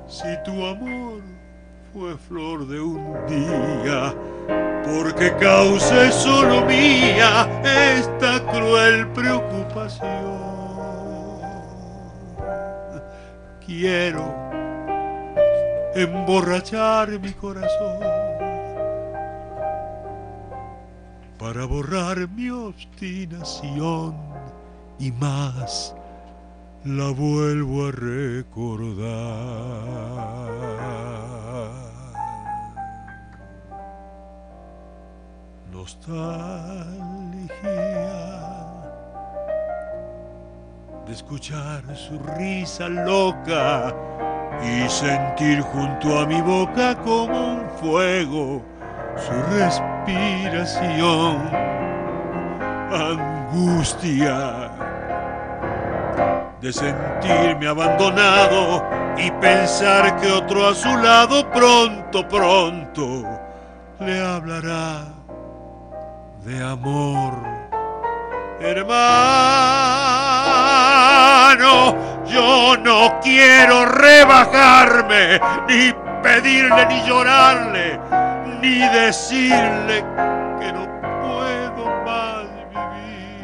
E: Si tu amor fue flor de un día, porque causa es solo mía esta cruel preocupación. Quiero emborrachar mi corazón para borrar mi obstinación y más la vuelvo a recordar. Nostalgia de escuchar su risa loca y sentir junto a mi boca como un fuego su respiración. Angustia de sentirme abandonado y pensar que otro a su lado pronto, pronto le hablará de amor. Hermano, yo no quiero rebajarme, ni pedirle, ni llorarle, ni decirle que no puedo más vivir.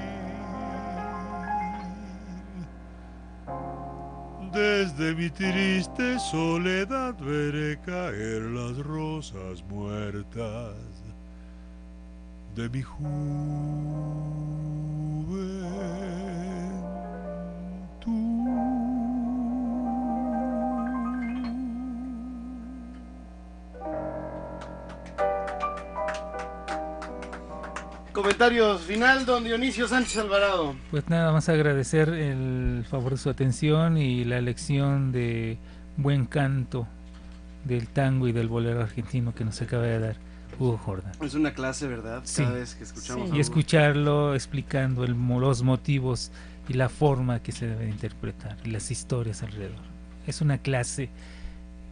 E: Desde mi triste soledad veré caer las rosas muertas de mi
B: Comentarios final, don Dionisio Sánchez Alvarado.
D: Pues nada más agradecer el favor de su atención y la elección de buen canto del tango y del bolero argentino que nos acaba de dar Hugo Jordan.
B: Es una clase, ¿verdad?
D: Sí.
B: Cada vez que escuchamos.
D: Y escucharlo explicando el, los motivos y la forma que se debe interpretar y las historias alrededor. Es una clase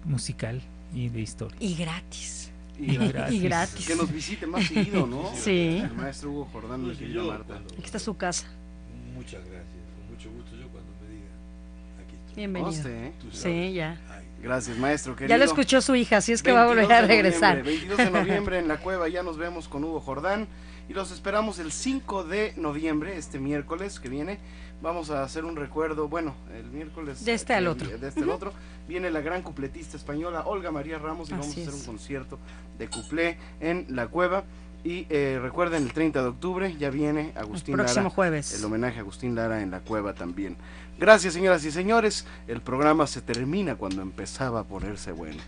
D: musical y de historia.
C: Y gratis.
B: Y,
D: Y gratis.
C: Y gratis.
B: que nos visite más seguido, ¿no?
C: Sí.
B: El maestro Hugo Jordán, mi querida Marta.
C: Aquí está su casa.
E: Muchas gracias, con mucho gusto. Yo cuando me diga, aquí estoy.
C: Bienvenido.
B: Conste, ¿eh?
C: Sí, ya.
B: Gracias, maestro. Querido.
C: Ya lo escuchó su hija, así es que va a
B: 22
C: volver a
B: de
C: regresar.
B: noviembre, 22 de noviembre en la cueva, ya nos vemos con Hugo Jordán. Y los esperamos el 5 de noviembre, este miércoles que viene. Vamos a hacer un recuerdo, bueno, el miércoles.
C: De este
B: eh,
C: al otro.
B: De este al otro. Viene la gran cupletista española Olga María Ramos y vamos a hacer
C: es.
B: un concierto de cuplé en la cueva. Y eh, recuerden, el 30 de octubre ya viene Agustín
C: próximo
B: Lara.
C: jueves.
B: El homenaje a Agustín Lara en la cueva también. Gracias, señoras y señores. El programa se termina cuando empezaba a ponerse bueno.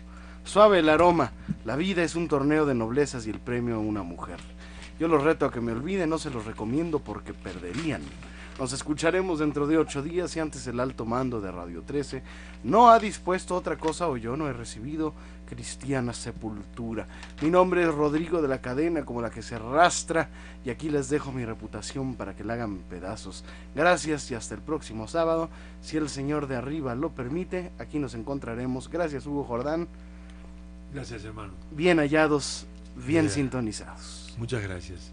B: Suave el aroma. La vida es un torneo de noblezas y el premio a una mujer. Yo los reto a que me olviden, no se los recomiendo porque perderían. Nos escucharemos dentro de ocho días y antes el alto mando de Radio 13 no ha dispuesto otra cosa o yo no he recibido cristiana sepultura. Mi nombre es Rodrigo de la Cadena, como la que se arrastra, y aquí les dejo mi reputación para que la hagan pedazos. Gracias y hasta el próximo sábado. Si el Señor de arriba lo permite, aquí nos encontraremos. Gracias, Hugo Jordán.
E: Gracias, hermano.
B: Bien hallados, bien
E: Bien.
B: sintonizados.
E: Muchas gracias.